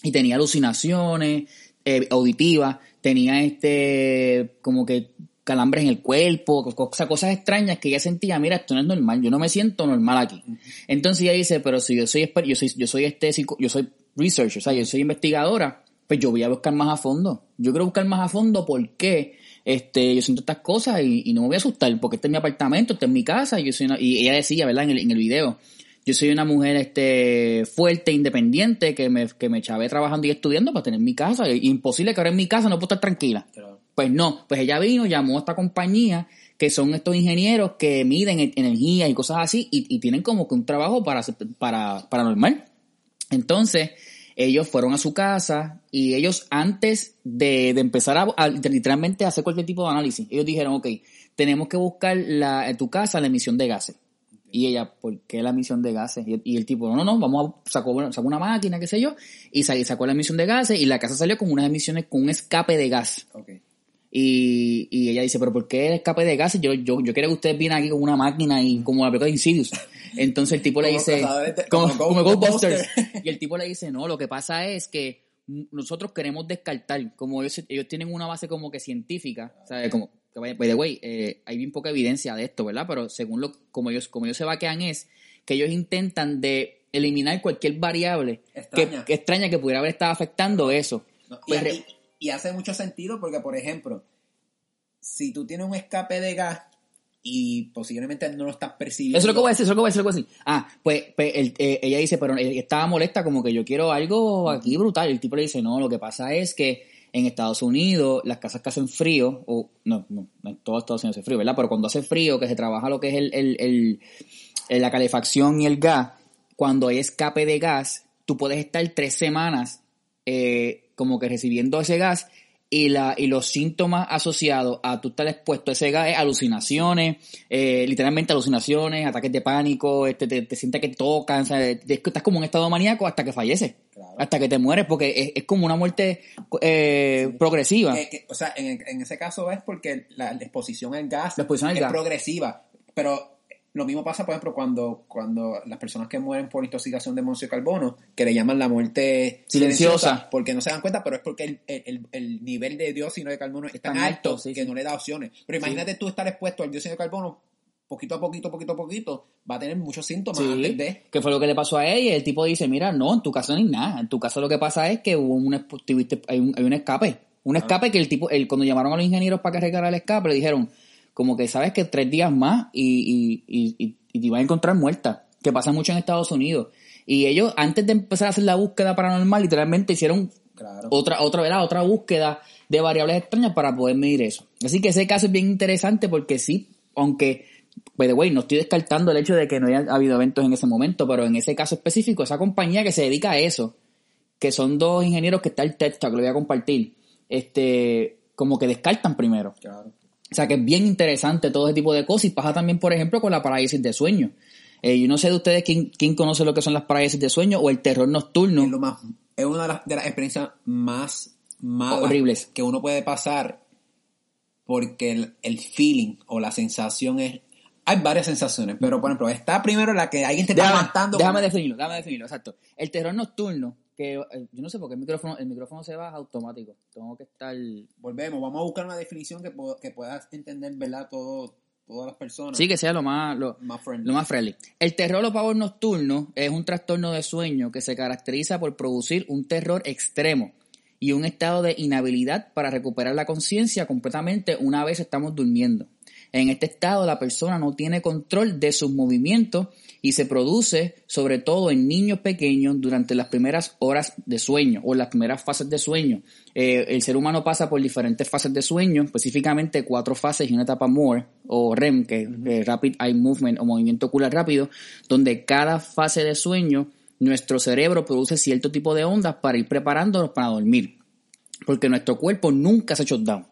Y tenía alucinaciones eh, auditivas, tenía este como que calambres en el cuerpo, co- cosas, cosas extrañas que ella sentía, mira, esto no es normal, yo no me siento normal aquí. Entonces ella dice, pero si yo soy yo soy, yo soy este yo soy researcher, o sea, yo soy investigadora, pues yo voy a buscar más a fondo. Yo quiero buscar más a fondo por qué este, yo siento estas cosas y, y no me voy a asustar, porque este es mi apartamento, este es mi casa, y yo soy una- y ella decía, ¿verdad? En el, en el video, yo soy una mujer este fuerte, independiente, que me, que me chavé trabajando y estudiando para tener mi casa. Imposible que ahora en mi casa no puedo estar tranquila. Claro. Pues no, pues ella vino, llamó a esta compañía, que son estos ingenieros que miden energía y cosas así, y, y tienen como que un trabajo para, para, paranormal. Entonces, ellos fueron a su casa y ellos antes de, de empezar a, a literalmente hacer cualquier tipo de análisis, ellos dijeron, ok, tenemos que buscar la, en tu casa la emisión de gases. Y ella, ¿por qué la emisión de gases? Y, y el tipo, no, no, no, vamos a sacó, una- sacó una máquina, qué sé yo, y sa- y sacó la emisión de gases y la casa salió con unas emisiones, con un escape de gas. Y, y ella dice, pero ¿por qué el escape de gases? Yo, yo, yo quiero que ustedes vienen aquí con una máquina y como la película de Insidious. Entonces el tipo le dice, como, como. Ghostbusters. Y el tipo le dice, no, lo que pasa es que nosotros queremos descartar, como ellos, ellos tienen una base como que científica, ¿sabes? Como, que by the way, eh, hay bien poca evidencia de esto, ¿verdad? Pero según lo, como ellos, como ellos se vaquean es que ellos intentan de eliminar cualquier variable Extraña. Que, que extraña que pudiera haber estado afectando eso. No, Pues y- y hace mucho sentido porque, por ejemplo, si tú tienes un escape de gas y posiblemente no lo estás percibiendo. Eso es lo que voy a decir, eso es lo que voy a decir. Ah, pues, pues, el- eh, ella dice, pero ella estaba molesta como que yo quiero algo aquí brutal. El tipo le dice, no, lo que pasa es que en Estados Unidos las casas que hacen frío, o no, no, en todo Estados Unidos hace frío, ¿verdad? Pero cuando hace frío, que se trabaja lo que es el, el- el- la calefacción y el gas, cuando hay escape de gas, tú puedes estar tres semanas eh, como que recibiendo ese gas y, la, y los síntomas asociados a tú estar expuesto a ese gas es alucinaciones, eh, literalmente alucinaciones, ataques de pánico, este, te, te sientes que te tocan, o sea, estás como en estado maníaco hasta que falleces, Claro. hasta que te mueres, porque es, es como una muerte eh, progresiva. Que- que- o sea, en, en ese caso es porque la, la exposición al gas La exposición al es gas. progresiva. Pero lo mismo pasa, por ejemplo, cuando, cuando las personas que mueren por intoxicación de monóxido de carbono, que le llaman la muerte Silenciosa. porque no se dan cuenta, pero es porque el, el- el nivel de dióxido de carbono es tan, Tan alto, alto, sí, que sí. no le da opciones. Pero imagínate tú estar expuesto al dióxido de carbono, poquito a poquito, poquito a poquito, va a tener muchos síntomas Sí, antes de... que fue lo que le pasó a ella. y El tipo dice, mira, no, en tu caso no hay nada. En tu caso lo que pasa es que hubo un, hay un, hay un escape. Un Ah. escape que el tipo, el, cuando llamaron a los ingenieros para que arreglara el escape, le dijeron, como que sabes que tres días más y, y, y, y- y te iban a encontrar muerta. Que pasa mucho en Estados Unidos. Y ellos, antes de empezar a hacer la búsqueda paranormal, literalmente hicieron Claro. otra, otra, ¿verdad? otra búsqueda de variables extrañas para poder medir eso. Así que ese caso es bien interesante porque sí, aunque, by the way, no estoy descartando el hecho de que no haya habido eventos en ese momento, pero en ese caso específico, esa compañía que se dedica a eso, que son dos ingenieros que está el TED Talk, lo voy a compartir, este, como que descartan primero. Claro. O sea que es bien interesante todo ese tipo de cosas y pasa también, por ejemplo, con la parálisis de sueño. Eh, yo no sé de ustedes quién, quién conoce lo que son las parálisis de sueño o el terror nocturno. Es, lo más, es una de las, de las experiencias más malas Horribles. que uno puede pasar porque el, el feeling o la sensación es... Hay varias sensaciones, pero por ejemplo, está primero la que alguien te está Déjame, matando. déjame con- definirlo, déjame definirlo, exacto. El terror nocturno, que eh, yo no sé por qué el micrófono, el micrófono se baja automático. Tengo que estar. Volvemos, vamos a buscar una definición que, que puedas entender, ¿verdad? Todo, todas las personas. Sí, que sea lo más, lo, Más lo más friendly. El terror o pavor nocturno es un trastorno de sueño que se caracteriza por producir un terror extremo y un estado de inhabilidad para recuperar la conciencia completamente una vez estamos durmiendo. En este estado la persona no tiene control de sus movimientos y se produce sobre todo en niños pequeños durante las primeras horas de sueño o las primeras fases de sueño. Eh, el ser humano pasa por diferentes fases de sueño, específicamente cuatro fases y una etapa MORE o REM, que es eh, Rapid Eye Movement o movimiento ocular rápido, donde cada fase de sueño nuestro cerebro produce cierto tipo de ondas para ir preparándonos para dormir. Porque nuestro cuerpo nunca se shutdown.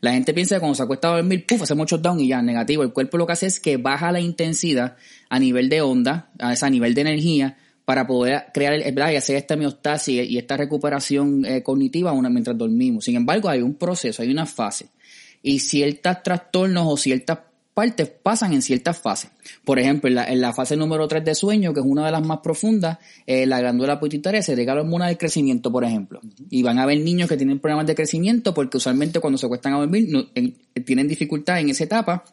La gente piensa que cuando se acuesta a dormir, puf, hacemos shutdown y ya, negativo. El cuerpo lo que hace es que baja la intensidad a nivel de onda, a, ese- a nivel de energía, para poder crear el, ¿verdad? y hacer esta homeostasis y esta recuperación eh, cognitiva una, mientras dormimos. Sin embargo, hay un proceso, hay una fase. Y ciertos trastornos o ciertas partes pasan en ciertas fases. Por ejemplo, en la, en la fase número 3 de sueño, que es una de las más profundas, eh, la glándula pituitaria se regala hormona del crecimiento, por ejemplo. Y van a haber niños que tienen problemas de crecimiento porque usualmente cuando se acuestan a dormir no- en- tienen dificultad en esa etapa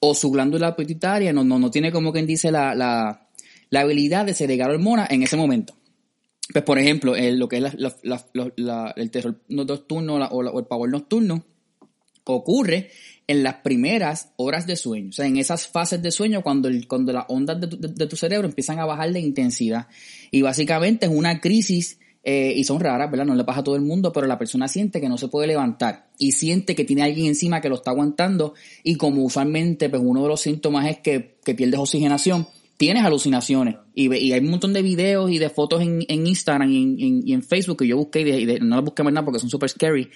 o su glándula pituitaria no, no, no tiene como quien dice la, la, la habilidad de segregar hormonas en ese momento. Pues, por ejemplo, lo que es la- el terror nocturno o el pavor nocturno ocurre en las primeras horas de sueño, o sea, en esas fases de sueño cuando, el, cuando las ondas de tu, de- tu cerebro empiezan a bajar de intensidad. Y básicamente es una crisis, eh, y son raras, ¿verdad? No le pasa a todo el mundo, pero la persona siente que no se puede levantar y siente que tiene alguien encima que lo está aguantando y como usualmente pues uno de los síntomas es que, que pierdes oxigenación, tienes alucinaciones y, y hay un montón de videos y de fotos en, en Instagram y en, y en Facebook que yo busqué y de- no las busqué más nada porque son super scary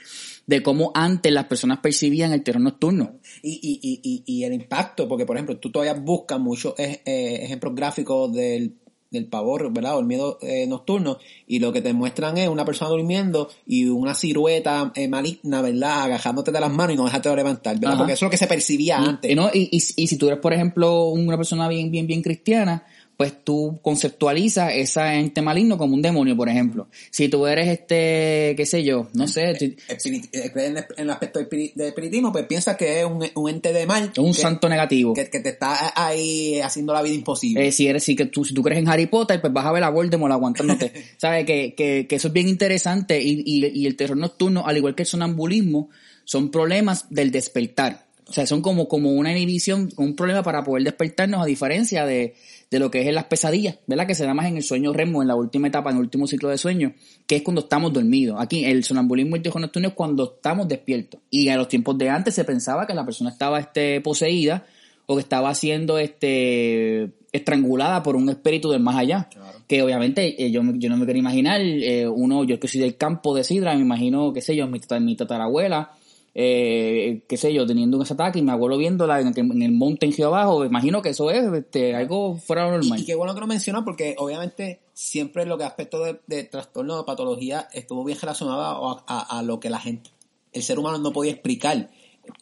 de cómo antes las personas percibían el terror nocturno. Y, y, y, y, el impacto, porque por ejemplo, tú todavía buscas muchos eh, eh, ejemplos gráficos del, del pavor, ¿verdad? O el miedo eh, nocturno, y lo que te muestran es una persona durmiendo y una silueta eh, maligna, ¿verdad? Agajándote de las manos y no dejarte de levantar, ¿verdad? Ajá. Porque eso es lo que se percibía antes. Y, no, y, y, y si tú eres, por ejemplo, una persona bien, bien, bien cristiana, pues tú conceptualizas esa ente maligno como un demonio, por ejemplo. Si tú eres este, qué sé yo, no sé, tú- Espirit- eh, en, el, aspecto de espiritismo, pues piensas que es un, un ente de mal. un que, santo negativo. que, que te está ahí haciendo la vida imposible. Eh, si eres, si que tú, si tú crees en Harry Potter, pues vas a ver a Voldemort aguantándote. ¿Sabes? Que, que, que eso es bien interesante y, y, y el terror nocturno, al igual que el sonambulismo, son problemas del despertar. O sea, son como, como una inhibición, un problema para poder despertarnos a diferencia de, de lo que es en las pesadillas, ¿verdad? Que se da más en el sueño REM, en la última etapa, en el último ciclo de sueño, que es cuando estamos dormidos. Aquí el sonambulismo y el nocturno es cuando estamos despiertos. Y en los tiempos de antes se pensaba que la persona estaba este, poseída o que estaba siendo este estrangulada por un espíritu del más allá. Que obviamente eh, yo, yo no me quiero imaginar, eh, uno, yo que soy del campo de Sidra, me imagino, qué sé yo, mi, mi tatarabuela, eh, qué sé yo, teniendo ese ataque y mi abuelo viéndola en, el- en el monte en abajo, me imagino que eso es este, algo fuera de lo Y, normal. y qué bueno que lo mencionas porque obviamente siempre lo que aspecto de, de trastorno o patología estuvo bien relacionado a, a- a lo que la gente, el ser humano no podía explicar.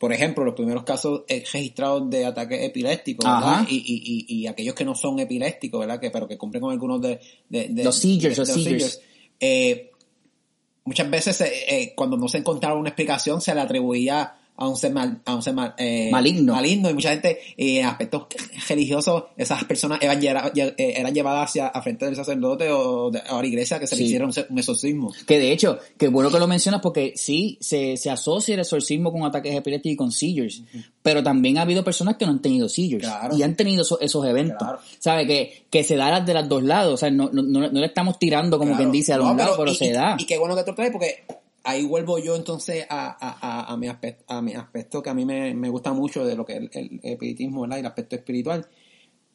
Por ejemplo, los primeros casos eh, registrados de ataques epilépticos, ¿verdad? Y, y, y, aquellos que no son epilépticos, ¿verdad? Que, pero que cumplen con algunos de... de- de- Los seizures, de- los de seizures. Eh, muchas veces eh, eh, cuando no se encontraba una explicación se le atribuía a un ser, mal- a un ser mal- eh, Maligno. maligno y mucha gente eh, en aspectos religiosos esas personas eran, eh, eran llevadas hacia a frente del sacerdote o de, a la iglesia que se le Sí. hiciera un, exorcismo Que de hecho, que bueno que lo mencionas porque sí, se, se asocia el exorcismo con ataques epilépticos y con seizures, pero también ha habido personas que no han tenido seizures Claro. y han tenido esos, esos eventos. Claro. ¿Sabe? Que, que se da de los dos lados, o sea, no, no, no, no le estamos tirando como Claro. quien dice a los No, lados, pero y, se y- da. y qué bueno que tú traes porque ahí vuelvo yo entonces a, a, a, mi aspecto a mi aspecto que a mí me, me gusta mucho de lo que es el, el espiritismo ¿verdad? y el aspecto espiritual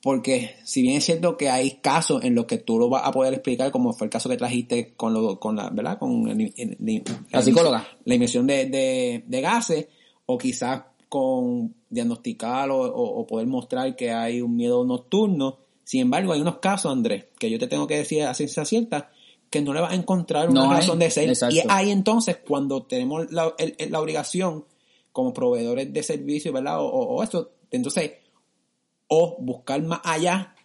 porque si bien es cierto que hay casos en los que tú lo vas a poder explicar como fue el caso que trajiste con lo, con la verdad con el- el- La psicóloga. la emisión de, de, de gases o quizás con diagnosticar o, o- o poder mostrar que hay un miedo nocturno. Sin embargo, hay unos casos, Andrés, que yo te tengo que decir a ciencia cierta, que no le vas a encontrar una No hay. razón de ser. Exacto. Y es ahí entonces cuando tenemos la, el- la obligación como proveedores de servicios, ¿verdad? O, o, o esto, entonces, o buscar más allá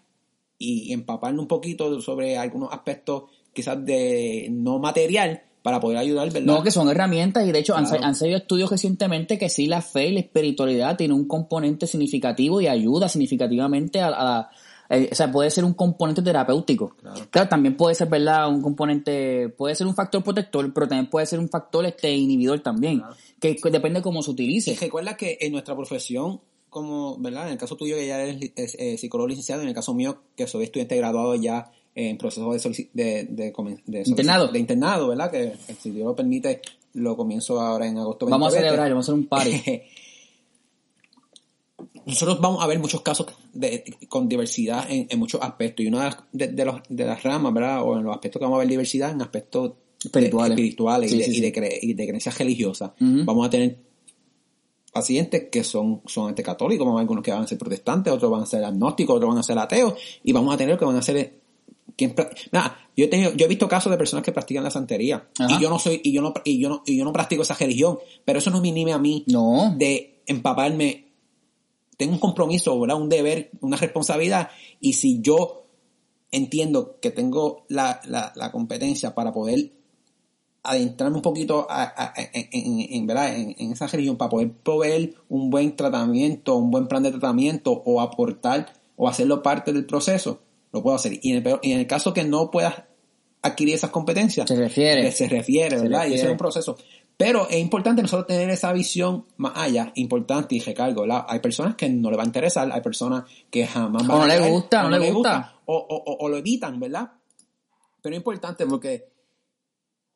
y empaparnos un poquito sobre algunos aspectos quizás de no material, para poder ayudar, ¿verdad? No, que son herramientas y de hecho han, han salido estudios recientemente que sí la fe y la espiritualidad tiene un componente significativo y ayuda significativamente a, a eh, o sea, puede ser un componente terapéutico. Claro. también puede ser, ¿verdad? Un componente, puede ser un factor protector, pero también puede ser un factor este inhibidor también, que, depende de cómo se utilice. Y recuerda que en nuestra profesión, como, ¿verdad? En el caso tuyo que ya eres eh, psicólogo licenciado, en el caso mío que soy estudiante graduado ya en proceso de, de, de, internado. de internado, ¿verdad? Que si Dios lo permite, lo comienzo ahora en agosto. Vamos a celebrar, vamos a hacer un party. nosotros vamos a ver muchos casos de, con diversidad en, muchos aspectos. Y una de, de, los, de las ramas, ¿verdad? O en los aspectos que vamos a ver diversidad, en aspectos espirituales, y, de, creencias religiosas. Vamos a tener pacientes que son, son católicos, vamos a ver algunos que van a ser protestantes, otros van a ser agnósticos, otros van a ser ateos, y vamos a tener que van a ser quien yo he tenido, yo he visto casos de personas que practican la santería y yo no soy y yo no y yo no y yo no practico esa religión, pero eso no me inhibe a mí no. de empaparme tengo un compromiso, ¿verdad? un deber, una responsabilidad, y si yo entiendo que tengo la, la, competencia para poder adentrarme un poquito en, ¿verdad? En, esa religión, para poder proveer un buen tratamiento, un buen plan de tratamiento, o aportar, o hacerlo parte del proceso, lo puedo hacer. Y en el, en el caso que no puedas adquirir esas competencias, se refiere, se refiere, ¿verdad? Y ese es un proceso. Pero es importante nosotros tener esa visión más allá, importante y recargo, ¿verdad? Hay personas que no le va a interesar, hay personas que jamás van no le gusta, no, le gusta. o, o, o, lo evitan, ¿verdad? Pero es importante porque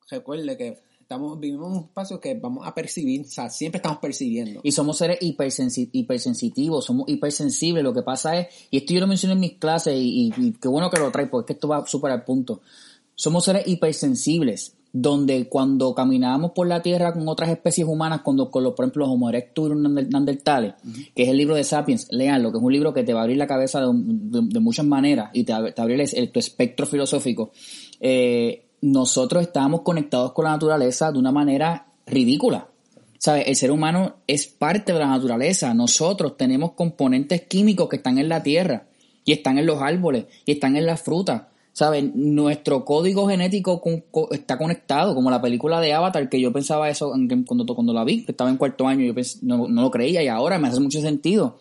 recuerde que estamos vivimos en un espacio que vamos a percibir, o sea, siempre estamos percibiendo. Y somos seres hipersensitivos, somos hipersensibles. Lo que pasa es, y esto yo lo mencioné en mis clases y, y qué bueno que lo trae, porque esto va súper al punto. Somos seres hipersensibles donde cuando caminábamos por la Tierra con otras especies humanas, cuando, con los, por ejemplo los Homo erectus y los Neandertales, que es el libro de Sapiens, leanlo, que es un libro que te va a abrir la cabeza de, muchas maneras y te, te abrir el, tu espectro filosófico. Eh, nosotros estábamos conectados con la naturaleza de una manera ridícula. ¿Sabes? El ser humano es parte de la naturaleza. Nosotros tenemos componentes químicos que están en la tierra y están en los árboles y están en las frutas ¿sabes? Nuestro código genético está conectado, como la película de Avatar, que yo pensaba eso cuando, cuando la vi, que estaba en cuarto año, yo no, lo creía y ahora me hace mucho sentido.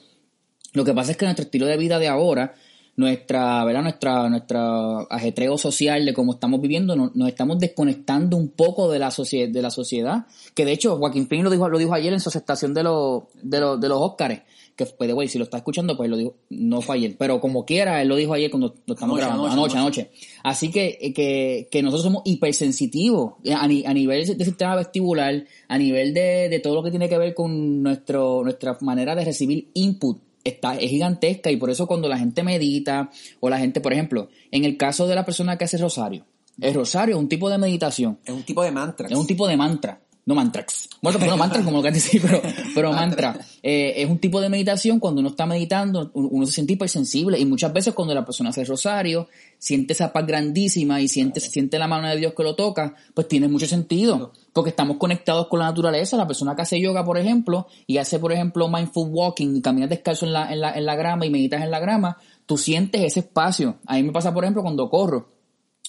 Lo que pasa es que nuestro estilo de vida de ahora, nuestra, ¿verdad? Nuestra, nuestra ajetreo social de cómo estamos viviendo, nos, estamos desconectando un poco de la, de la sociedad, que de hecho Joaquín Phoenix lo dijo, lo dijo ayer en su aceptación de, los de, los de los Óscares, que fue de si lo está escuchando, pues lo dijo, no fue ayer, pero como quiera, él lo dijo ayer cuando lo estamos grabando, anoche, anoche, Así que, que, que, nosotros somos hipersensitivos a, a nivel del sistema vestibular, a nivel de, de, todo lo que tiene que ver con nuestro, nuestra manera de recibir input. Está, es gigantesca y por eso cuando la gente medita o la gente, por ejemplo, en el caso de la persona que hace rosario, el rosario es un tipo de meditación. Es un tipo de mantra. Es un tipo de mantra no mantrax. Bueno, pero no mantra como lo que decir, pero, pero mantra. Eh, es un tipo de meditación cuando uno está meditando, uno se siente hipersensible y muchas veces cuando la persona hace rosario, siente esa paz grandísima y siente, siente la mano de Dios que lo toca, pues tiene mucho sentido. Porque estamos conectados con la naturaleza. La persona que hace yoga, por ejemplo, y hace, por ejemplo, mindful walking y caminas descalzo en la, en la, en la grama y meditas en la grama, tú sientes ese espacio. A mí me pasa, por ejemplo, cuando corro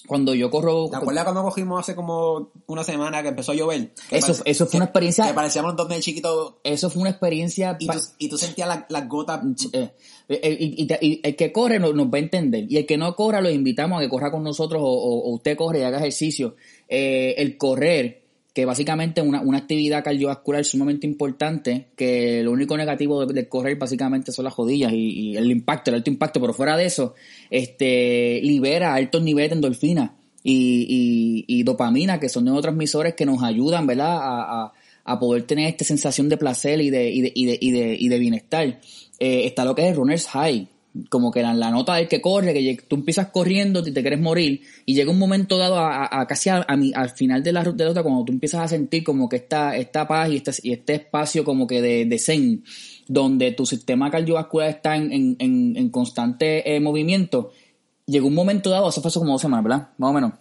cuando yo corro... ¿Te acuerdas cuando cogimos hace como una semana que empezó a llover? Eso, eso fue una experiencia... Que parecíamos dos chiquitos. Eso fue una experiencia... Y tú, y tú sentías las gotas... Eh, eh, y, el que corre nos, va a entender. Y el que no corra, lo invitamos a que corra con nosotros o, usted corre y haga ejercicio. Eh, el correr que básicamente es una, una, actividad cardiovascular sumamente importante, que lo único negativo de, correr básicamente son las rodillas y, el impacto, el alto impacto, pero fuera de eso, este libera altos niveles de endorfina y, y, dopamina, que son neurotransmisores que nos ayudan, ¿verdad?, a, a, poder tener esta sensación de placer y de, y de, y de, y de, y de bienestar. Eh, está lo que es el runner's high, como que la, la, nota del que corre, que tú empiezas corriendo y te quieres morir, y llega un momento dado a, casi a, al final de la ruta cuando tú empiezas a sentir como que esta, esta paz y este, y este espacio como que de, de zen, donde tu sistema cardiovascular está en, en, en, constante eh, movimiento, llegó un momento dado, eso fue hace como dos semanas, ¿verdad? Más o menos.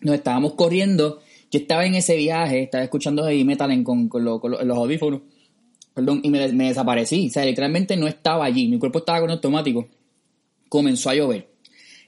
Nos estábamos corriendo, yo estaba en ese viaje, estaba escuchando heavy metal con, con, los audífonos, perdón, y me, desaparecí. O sea, literalmente no estaba allí. Mi cuerpo estaba con automático. Comenzó a llover.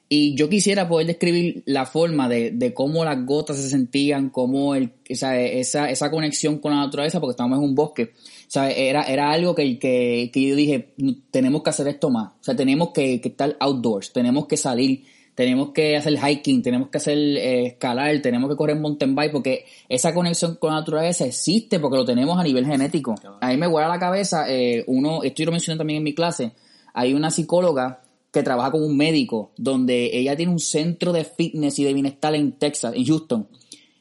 Y yo quisiera poder describir la forma de, de cómo las gotas se sentían, cómo el, esa, esa, esa conexión con la naturaleza, porque estábamos en un bosque. O sea, era, era algo que, que, que yo dije, tenemos que hacer esto más. O sea, tenemos que, que estar outdoors, tenemos que salir, tenemos que hacer hiking, tenemos que hacer eh, escalar, tenemos que correr mountain bike, porque esa conexión con la naturaleza existe porque lo tenemos a nivel genético. A mí me guarda la cabeza, eh, uno, esto yo lo mencioné también en mi clase, hay una psicóloga que trabaja con un médico, donde ella tiene un centro de fitness y de bienestar en Texas, en Houston,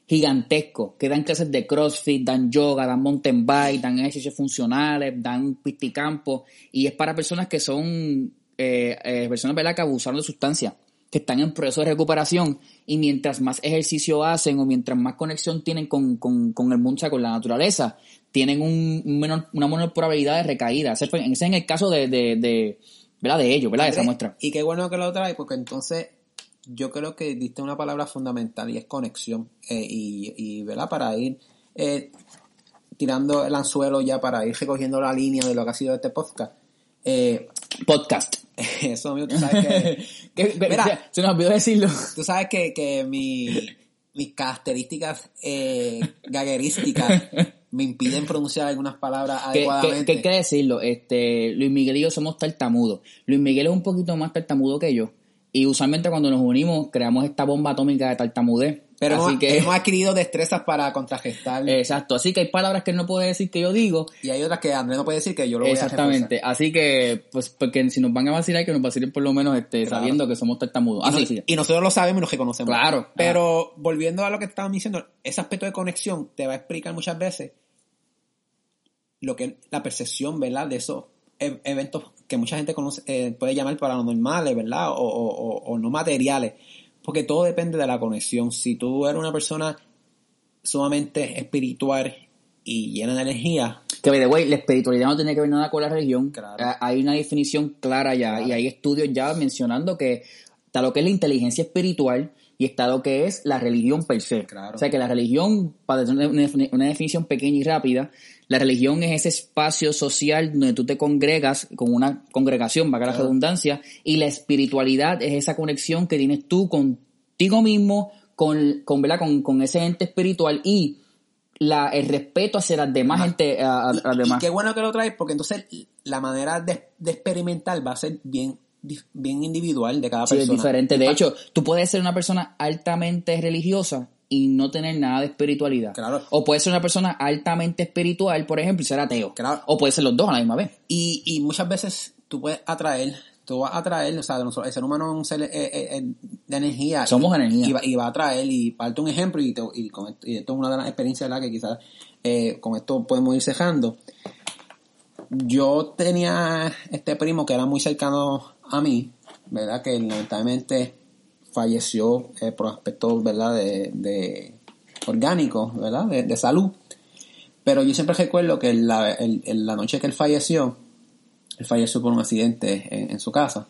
gigantesco, que dan clases de CrossFit, dan yoga, dan mountain bike, dan ejercicios funcionales, dan pisticampo, y es para personas que son, eh, eh, personas ¿verdad? que abusaron de sustancias, que están en proceso de recuperación, y mientras más ejercicio hacen o mientras más conexión tienen con, con, con el mundo, o sea, con la naturaleza, tienen un menor, una menor probabilidad de recaída. Ese, ese es en el caso de, de, de ¿verdad? De ellos, ¿verdad? De esa muestra. Y qué bueno que lo trae, porque entonces yo creo que diste una palabra fundamental y es conexión. Eh, y, y, ¿verdad? Para ir eh, tirando el anzuelo ya, para ir recogiendo la línea de lo que ha sido este podcast. Eh, podcast. Eso, mío, tú sabes que... mira, se nos olvidó decirlo. Tú sabes que, que mi, mis características eh, gaguerísticas me impiden pronunciar algunas palabras adecuadamente. ¿Qué, qué, qué decirlo? Este, Luis Miguel y yo somos tartamudos. Luis Miguel es un poquito más tartamudo que yo. Y usualmente cuando nos unimos creamos esta bomba atómica de tartamudez. Pero así hemos, que, hemos adquirido destrezas para contragestar. Exacto. Así que hay palabras que él no puede decir que yo digo. Y hay otras que Andrés no puede decir que yo lo voy Exactamente. a Así que, pues, porque si nos van a vacilar, que nos vacilen por lo menos este, Claro. sabiendo que somos tartamudos. Y, Así no- sí. y nosotros lo sabemos y nos reconocemos. Claro. Pero volviendo a lo que estaban diciendo, ese aspecto de conexión te va a explicar muchas veces lo que es la percepción, ¿verdad? De esos e- eventos que mucha gente conoce, eh, puede llamar paranormales, ¿verdad? O, o- o- o no materiales. Porque todo depende de la conexión. Si tú eres una persona sumamente espiritual y llena de energía, Que, by the way, la espiritualidad no tiene que ver nada con la religión. Claro. Eh, Hay una definición clara ya Claro. y hay estudios ya mencionando que está lo que es la inteligencia espiritual y está lo que es la religión per se. Claro. O sea que la religión, para hacer una, defini- una definición pequeña y rápida, la religión es ese espacio social donde tú te congregas con una congregación, la Claro. redundancia, y la espiritualidad es esa conexión que tienes tú contigo mismo, con, con, ¿verdad? con, con ese ente espiritual y la, el respeto hacia las demás gente, a, a- Y, a las y demás. qué bueno que lo traes, porque entonces la manera de, de experimentar va a ser bien, bien individual de cada Sí, es persona. diferente. De hecho, tú puedes ser una persona altamente religiosa y no tener nada de espiritualidad. Claro. O puedes ser una persona altamente espiritual, por ejemplo, y ser ateo. Claro. O puedes ser los dos a la misma vez. Y, y muchas veces tú puedes atraer, tú vas a atraer, o sea, nosotros- el ser humano es un ser eh, eh, eh, de energía. Somos y, energía. Y va, y va a atraer, y parte un ejemplo, y, te- y, con esto, y esto es una de las experiencias ¿verdad? que quizás eh, con esto podemos ir cejando. Yo tenía este primo que era muy cercano a mí, ¿verdad? Que lamentablemente falleció eh, por aspectos, ¿verdad? De, de orgánicos, ¿verdad? De, de salud. Pero yo siempre recuerdo que la, la noche que él falleció, él falleció por un accidente en, en su casa.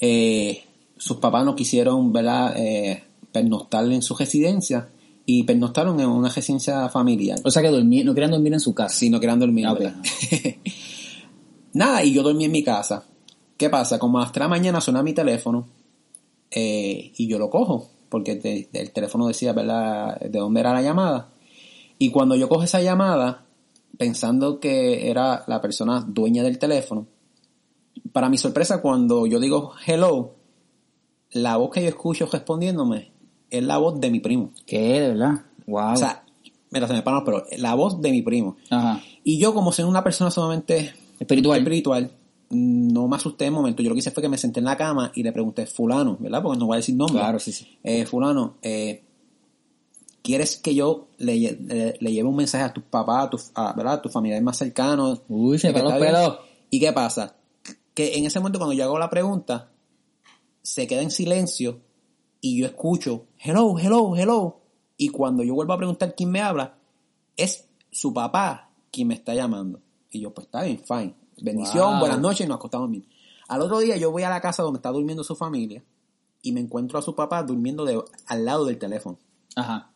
Eh, sus papás no quisieron, ¿verdad? Eh, pernoctar en su residencia y pernoctaron en una residencia familiar. O sea que dormir, no querían dormir en su casa. Si no querían dormir, Ah, ok. ¿verdad? Nada, y yo dormí en mi casa. ¿Qué pasa? Como a las 3 de la mañana suena mi teléfono eh, y yo lo cojo, porque te- el teléfono decía, ¿verdad?, de dónde era la llamada. Y cuando yo cojo esa llamada, pensando que era la persona dueña del teléfono, para mi sorpresa, cuando yo digo hello, la voz que yo escucho respondiéndome es la voz de mi primo. ¿Qué? ¿De verdad? Wow. O sea, mira, se me paran, pero la voz de mi primo. Ajá. Y yo, como soy una persona sumamente Espiritual. espiritual, no me asusté de momento. Yo lo que hice fue que me senté en la cama y le pregunté, fulano, ¿verdad? Porque no voy a decir nombre. Claro, sí, sí. Eh, fulano, eh, ¿quieres que yo le, lle- le- le lleve un mensaje a tus papás, a tus, a, ¿verdad? a tus familiares más cercanos? Uy, se paró pelos. ¿Y qué pasa? Que en ese momento cuando yo hago la pregunta, se queda en silencio y yo escucho, hello, hello, hello. Y cuando yo vuelvo a preguntar quién me habla, es su papá quien me está llamando. Y yo, pues está bien, fine. Bendición, Wow. buenas noches y nos acostamos bien. Al otro día yo voy a la casa donde está durmiendo su familia y me encuentro a su papá durmiendo de, al lado del teléfono. Ajá.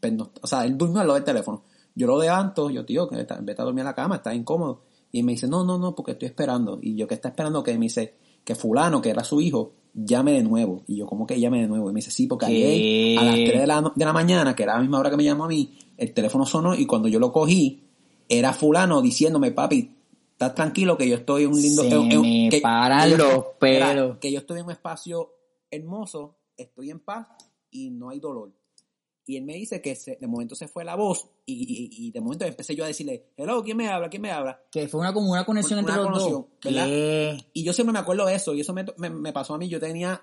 Pero no- o sea, él durmió al lado del teléfono. Yo lo levanto, yo, tío, que está- vete a dormir en la cama, está incómodo. Y me dice, no, no, no, porque estoy esperando. Y yo, que está esperando? Que me dice que fulano, que era su hijo, llame de nuevo. Y yo, ¿cómo que llame de nuevo? Y me dice, sí, porque ayer a las 3 de la, de la mañana, que era la misma hora que me llamó a mí, el teléfono sonó y cuando yo lo cogí, era fulano diciéndome, papi, estás tranquilo que yo estoy en un lindo... Se que- paran que yo- los era, pelos. que yo estoy en un espacio hermoso, estoy en paz y no hay dolor. Y él me dice que se- de momento se fue la voz y, y- y de momento empecé yo a decirle, hello, ¿quién me habla? ¿quién me habla? Que fue una, como una conexión Una entre los conexión, dos. Y yo siempre me acuerdo de eso y eso me, me- me pasó a mí, yo tenía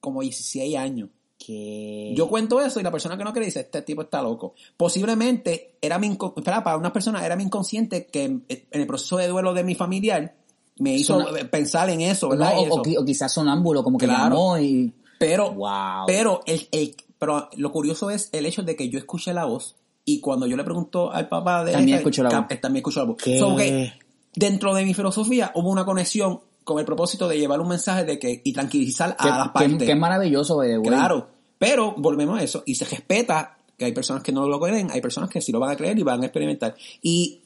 como 16 años. ¿Qué? Yo cuento eso y la persona que no cree dice, este tipo está loco. Posiblemente era mi espera, para unas personas era mi inconsciente que en en el proceso de duelo de mi familiar me hizo Sona- pensar en eso, ¿verdad? O, eso. o qui- o quizás sonámbulo, como que Claro. llamó y... Pero, Wow. pero, el, el- pero lo curioso es el hecho de que yo escuché la voz y cuando yo le pregunto al papá de También escuchó la voz. También escuchó la voz. So que dentro de mi filosofía hubo una conexión con el propósito de llevar un mensaje de que y tranquilizar a las partes. qué maravilloso, by the way. Claro, pero volvemos a eso y se respeta que hay personas que no lo creen, hay personas que sí lo van a creer y van a experimentar. Y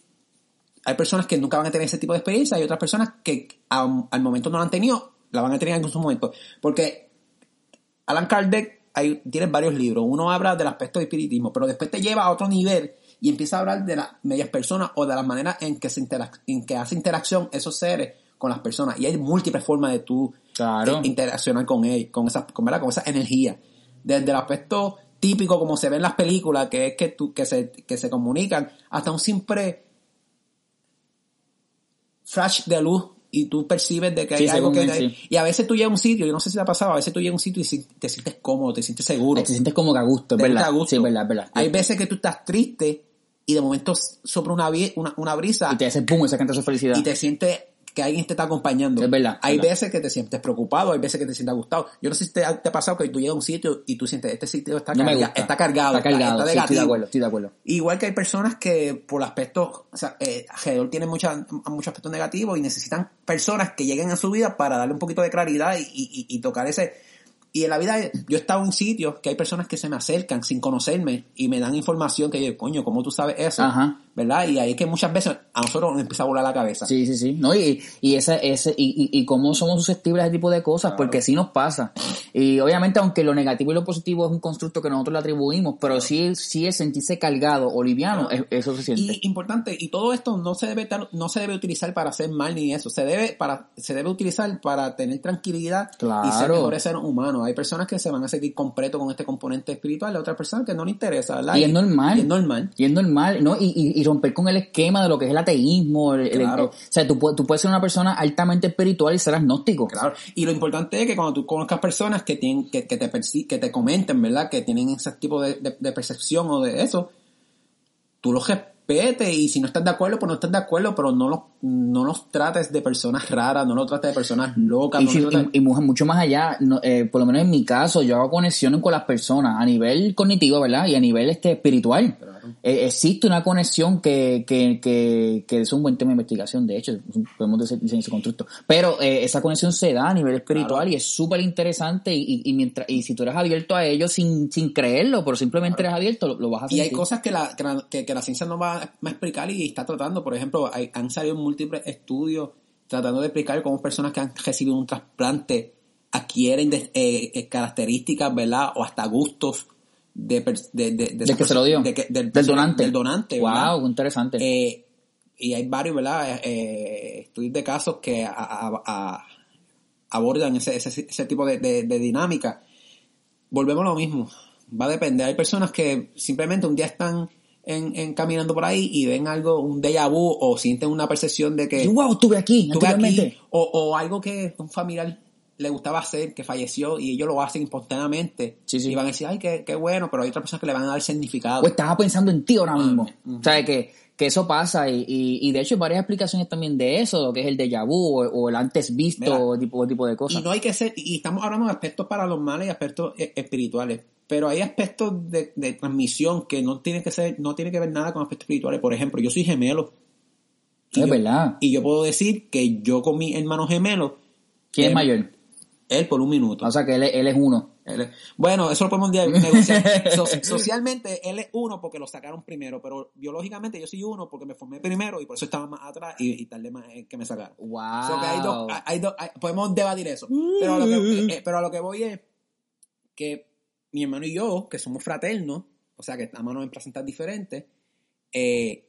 hay personas que nunca van a tener ese tipo de experiencia y otras personas que al momento no la han tenido, la van a tener en algún momento. Porque Alan Kardec hay, tiene varios libros. Uno habla del aspecto del espiritismo, pero después te lleva a otro nivel y empieza a hablar de las medias personas o de las maneras en que se interac- en que hace interacción esos seres con las personas. Y hay múltiples formas de tú Claro. eh, interaccionar con ellos, con esas, con, ¿verdad? con esa energía. Desde el aspecto típico como se ve en las películas, que es que tú, que se, que se comunican, hasta un simple flash de luz y tú percibes de que hay algo que él, sí. y a veces tú llegas a un sitio, yo no sé si te ha pasado, a veces tú llegas a un sitio y te sientes cómodo, te sientes seguro. Te sientes como que a gusto, verdad. a gusto. Sí, verdad, verdad. Hay veces que tú estás triste y de momento sopla una, una, una brisa Y te hace pum, esa canta su felicidad. y te sientes que alguien te está acompañando. Es verdad, Hay verdad. veces que te sientes preocupado, hay veces que te sientes gustado. Yo no sé si te ha, te ha pasado que tú llegas a un sitio y tú sientes, este sitio está, no me carga- gusta. está cargado, Está cargado, está, sí, estoy de acuerdo, estoy de acuerdo. Igual que hay personas que por aspectos, o sea, eh, alrededor tienen muchos aspectos negativos y necesitan personas que lleguen a su vida para darle un poquito de claridad y, y- y tocar ese... Y en la vida, yo he estado en sitios que hay personas que se me acercan sin conocerme y me dan información que yo, coño, ¿cómo tú sabes eso? Ajá. ¿Verdad? Y ahí es que muchas veces a nosotros nos empieza a volar la cabeza. Sí, sí, sí. No, y, y ese, ese, y, y, y cómo somos susceptibles a ese tipo de cosas, porque sí nos pasa. Y obviamente, aunque lo negativo y lo positivo es un constructo que nosotros le atribuimos, pero sí, sí es sentirse cargado o liviano, es- eso se siente. Y importante, y todo esto no se debe no se debe utilizar para hacer mal ni eso, se debe para se debe utilizar para tener tranquilidad y ser mejores seres humanos. Hay personas que se van a seguir completo con este componente espiritual, hay otras personas que no les interesa, ¿verdad? Y es normal. Y es normal. Y es normal, ¿no? Y, y romper con el esquema de lo que es el ateísmo. el- el- Claro. o sea, tú, puedes- tú puedes ser una persona altamente espiritual y ser agnóstico. Claro. Y lo importante es que cuando tú conozcas personas que tienen, que, que te que te comenten, ¿verdad? Que tienen ese tipo de, de- de percepción o de eso, tú los respetes y si no estás de acuerdo, pues no estás de acuerdo, pero no los, no los trates de personas raras, no los trates de personas locas. Y, no si- trates- y- y mucho mucho más allá, no, eh, por lo menos en mi caso, yo hago conexiones con las personas a nivel cognitivo, ¿verdad? Y a nivel este espiritual. Eh, existe una conexión que, que, que, que es un buen tema de investigación, de hecho, podemos decir ese constructo. Pero eh, esa conexión se da a nivel espiritual Claro. y es súper interesante y, y, y mientras, y si tú eres abierto a ello sin, sin creerlo, pero simplemente eres abierto, lo, lo vas a Y sentir. hay cosas que la, que, la- que- la ciencia no va a explicar y está tratando. Por ejemplo, hay- han salido múltiples estudios tratando de explicar cómo personas que han recibido un trasplante adquieren de- eh, características, ¿verdad? O hasta gustos de, de, de, de ¿De esa que se lo dio? que- del, Del donante. Del donante, ¿verdad? Wow, interesante. Eh, y hay varios, ¿verdad? Eh, estudios de casos que a- a- a- abordan ese, ese, ese tipo de, de- dinámica. Volvemos a lo mismo. Va a depender. Hay personas que simplemente un día están en, en caminando por ahí y ven algo, un déjà vu, o sienten una percepción de que wow, estuve aquí, estuve aquí, o, o algo que un familiar le gustaba hacer, que falleció, y ellos lo hacen espontáneamente. Sí, sí. Y van a decir, ay, qué, qué bueno, pero hay otras personas que le van a dar significado. o estaba pensando en ti ahora mismo. ujú. O sea, que, que eso pasa y, y, y de hecho hay varias explicaciones también de eso, lo que es el déjà vu o, o el antes visto Mira, tipo, tipo de cosas. Y no hay que ser, y estamos hablando de aspectos paranormales y aspectos eh, espirituales, pero hay aspectos de, de transmisión que no tienen que ser, no tiene que ver nada con aspectos espirituales. Por ejemplo, yo soy gemelo. Y es yo- verdad. Y yo puedo decir que yo con mi hermano gemelo, ¿Quién es eh, mayor? Él por un minuto. O sea, que él, es- él es uno. Él es- bueno, eso lo podemos de- negociar. So- socialmente él es uno porque lo sacaron primero, pero biológicamente yo soy uno porque me formé primero y por eso estaba más atrás y, y tardé más en que me sacaron. Wow. So que hay dos, hay dos- hay- podemos debatir eso. Pero, a lo que, eh, pero a lo que voy es que mi hermano y yo, que somos fraternos, o sea que estamos en placentas diferentes, eh,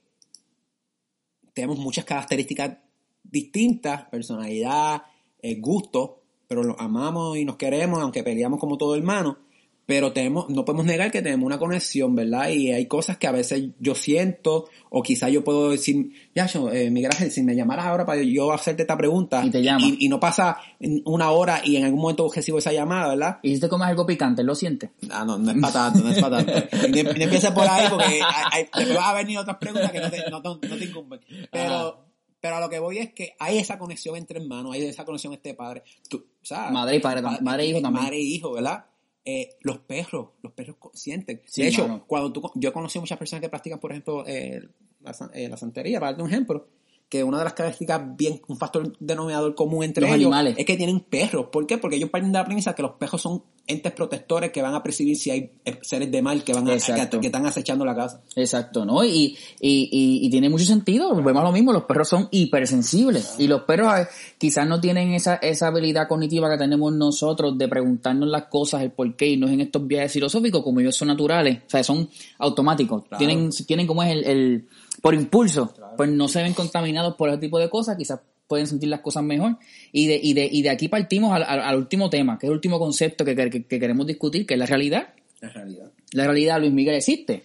tenemos muchas características distintas, personalidad, eh, gusto, pero nos amamos y nos queremos, aunque peleamos como todo hermano, pero tenemos, no podemos negar que tenemos una conexión, ¿verdad? Y hay cosas que a veces yo siento, o quizá yo puedo decir, ya, yo, eh, Miguel Ángel, si me llamaras ahora para yo hacerte esta pregunta, Y te llama. y, no pasa una hora y en algún momento recibo esa llamada, ¿verdad? ¿Y si te comes algo picante, lo sientes? Ah, no, no es para tanto, no es para tanto. No empieces por ahí porque hay, van a venir otras preguntas que no te, no, te- no te incumben. Pero, pero a lo que voy es que hay esa conexión entre hermanos, hay esa conexión entre padres. Tú, sea, Madre y padre tam- madre e hijo también. Madre e hijo, ¿verdad? Eh, los perros, los perros sienten. Sí, de hecho, mano. cuando tú, yo he conocido muchas personas que practican, por ejemplo, eh, la, eh, la santería, para darte un ejemplo, que una de las características, bien, un factor denominador común entre Los ellos animales. es que tienen perros. ¿Por qué? Porque ellos parten de la premisa que los perros son entes protectores que van a percibir si hay eh, seres de mal que van a, que, que están acechando la casa. Exacto, ¿no? Y, y, y, y tiene mucho sentido, volvemos a lo mismo, los perros son hipersensibles y los perros eh, quizás no tienen esa, esa habilidad cognitiva que tenemos nosotros de preguntarnos las cosas, el por qué y no es en estos viajes filosóficos como ellos son naturales, o sea, son automáticos, Claro. tienen, tienen como es el, el por impulso, pues no se ven contaminados por ese tipo de cosas, quizás pueden sentir las cosas mejor y de, y de, y de aquí partimos al, al- al último tema, que es el último concepto que, que- que queremos discutir, que es la realidad. En realidad. La realidad, Luis Miguel, existe.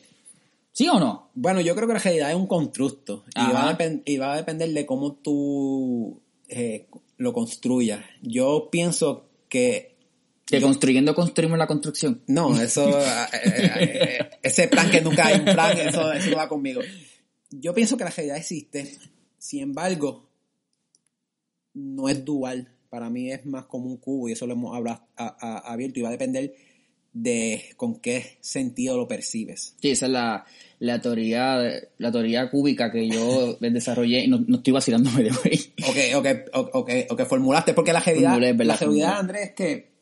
¿Sí o no? Bueno, yo creo que la realidad es un constructo y Ajá. va, a depen- y va a depender de cómo tú eh, lo construyas. Yo pienso que Que construyendo construimos la construcción. No, eso, eh, eh, eh, ese plan que nunca hay un plan, eso, eso no va conmigo. Yo pienso que la realidad existe, sin embargo, no es dual. Para mí es más como un cubo y eso lo hemos hablado, a- a- abierto y va a depender de con qué sentido lo percibes. Sí, esa es la, la teoría la teoría cúbica que yo desarrollé y no, no estoy vacilándome de hoy. O que, o que, o, o que, o que formulaste, porque la realidad, Formulé, la realidad. Andrés, es que,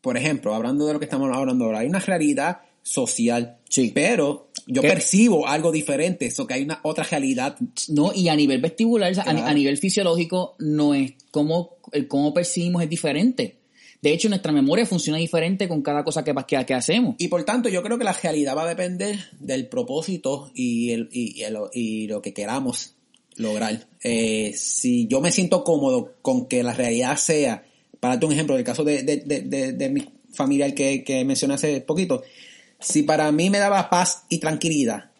por ejemplo, hablando de lo que estamos hablando ahora, hay una realidad social, Sí. pero yo ¿Qué? percibo algo diferente, eso que hay una otra realidad. No, y a nivel vestibular, a nivel fisiológico, no es como el cómo percibimos es diferente. De hecho, nuestra memoria funciona diferente con cada cosa que, que, que hacemos. Y por tanto, yo creo que la realidad va a depender del propósito y, el, y, el- y lo que queramos lograr. Eh, si yo me siento cómodo con que la realidad sea, para darte un ejemplo, del caso de, de, de, de- de mi familiar que, que mencioné hace poquito, si para mí me daba paz y tranquilidad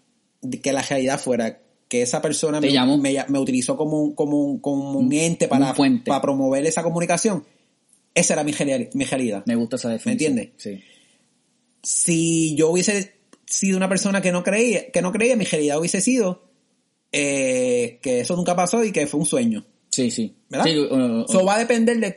de que la realidad fuera que esa persona me, llamó. me, me utilizó como un, como un, como un ente para, un para promover esa comunicación, esa era mi, mi realidad. Me gusta esa definición. entiendes? Sí. si yo hubiese sido una persona que no creía, que no creía, mi realidad hubiese sido eh, que eso nunca pasó y que fue un sueño. Sí, sí. ¿Verdad? Sí, uh, uh, Eso va a depender del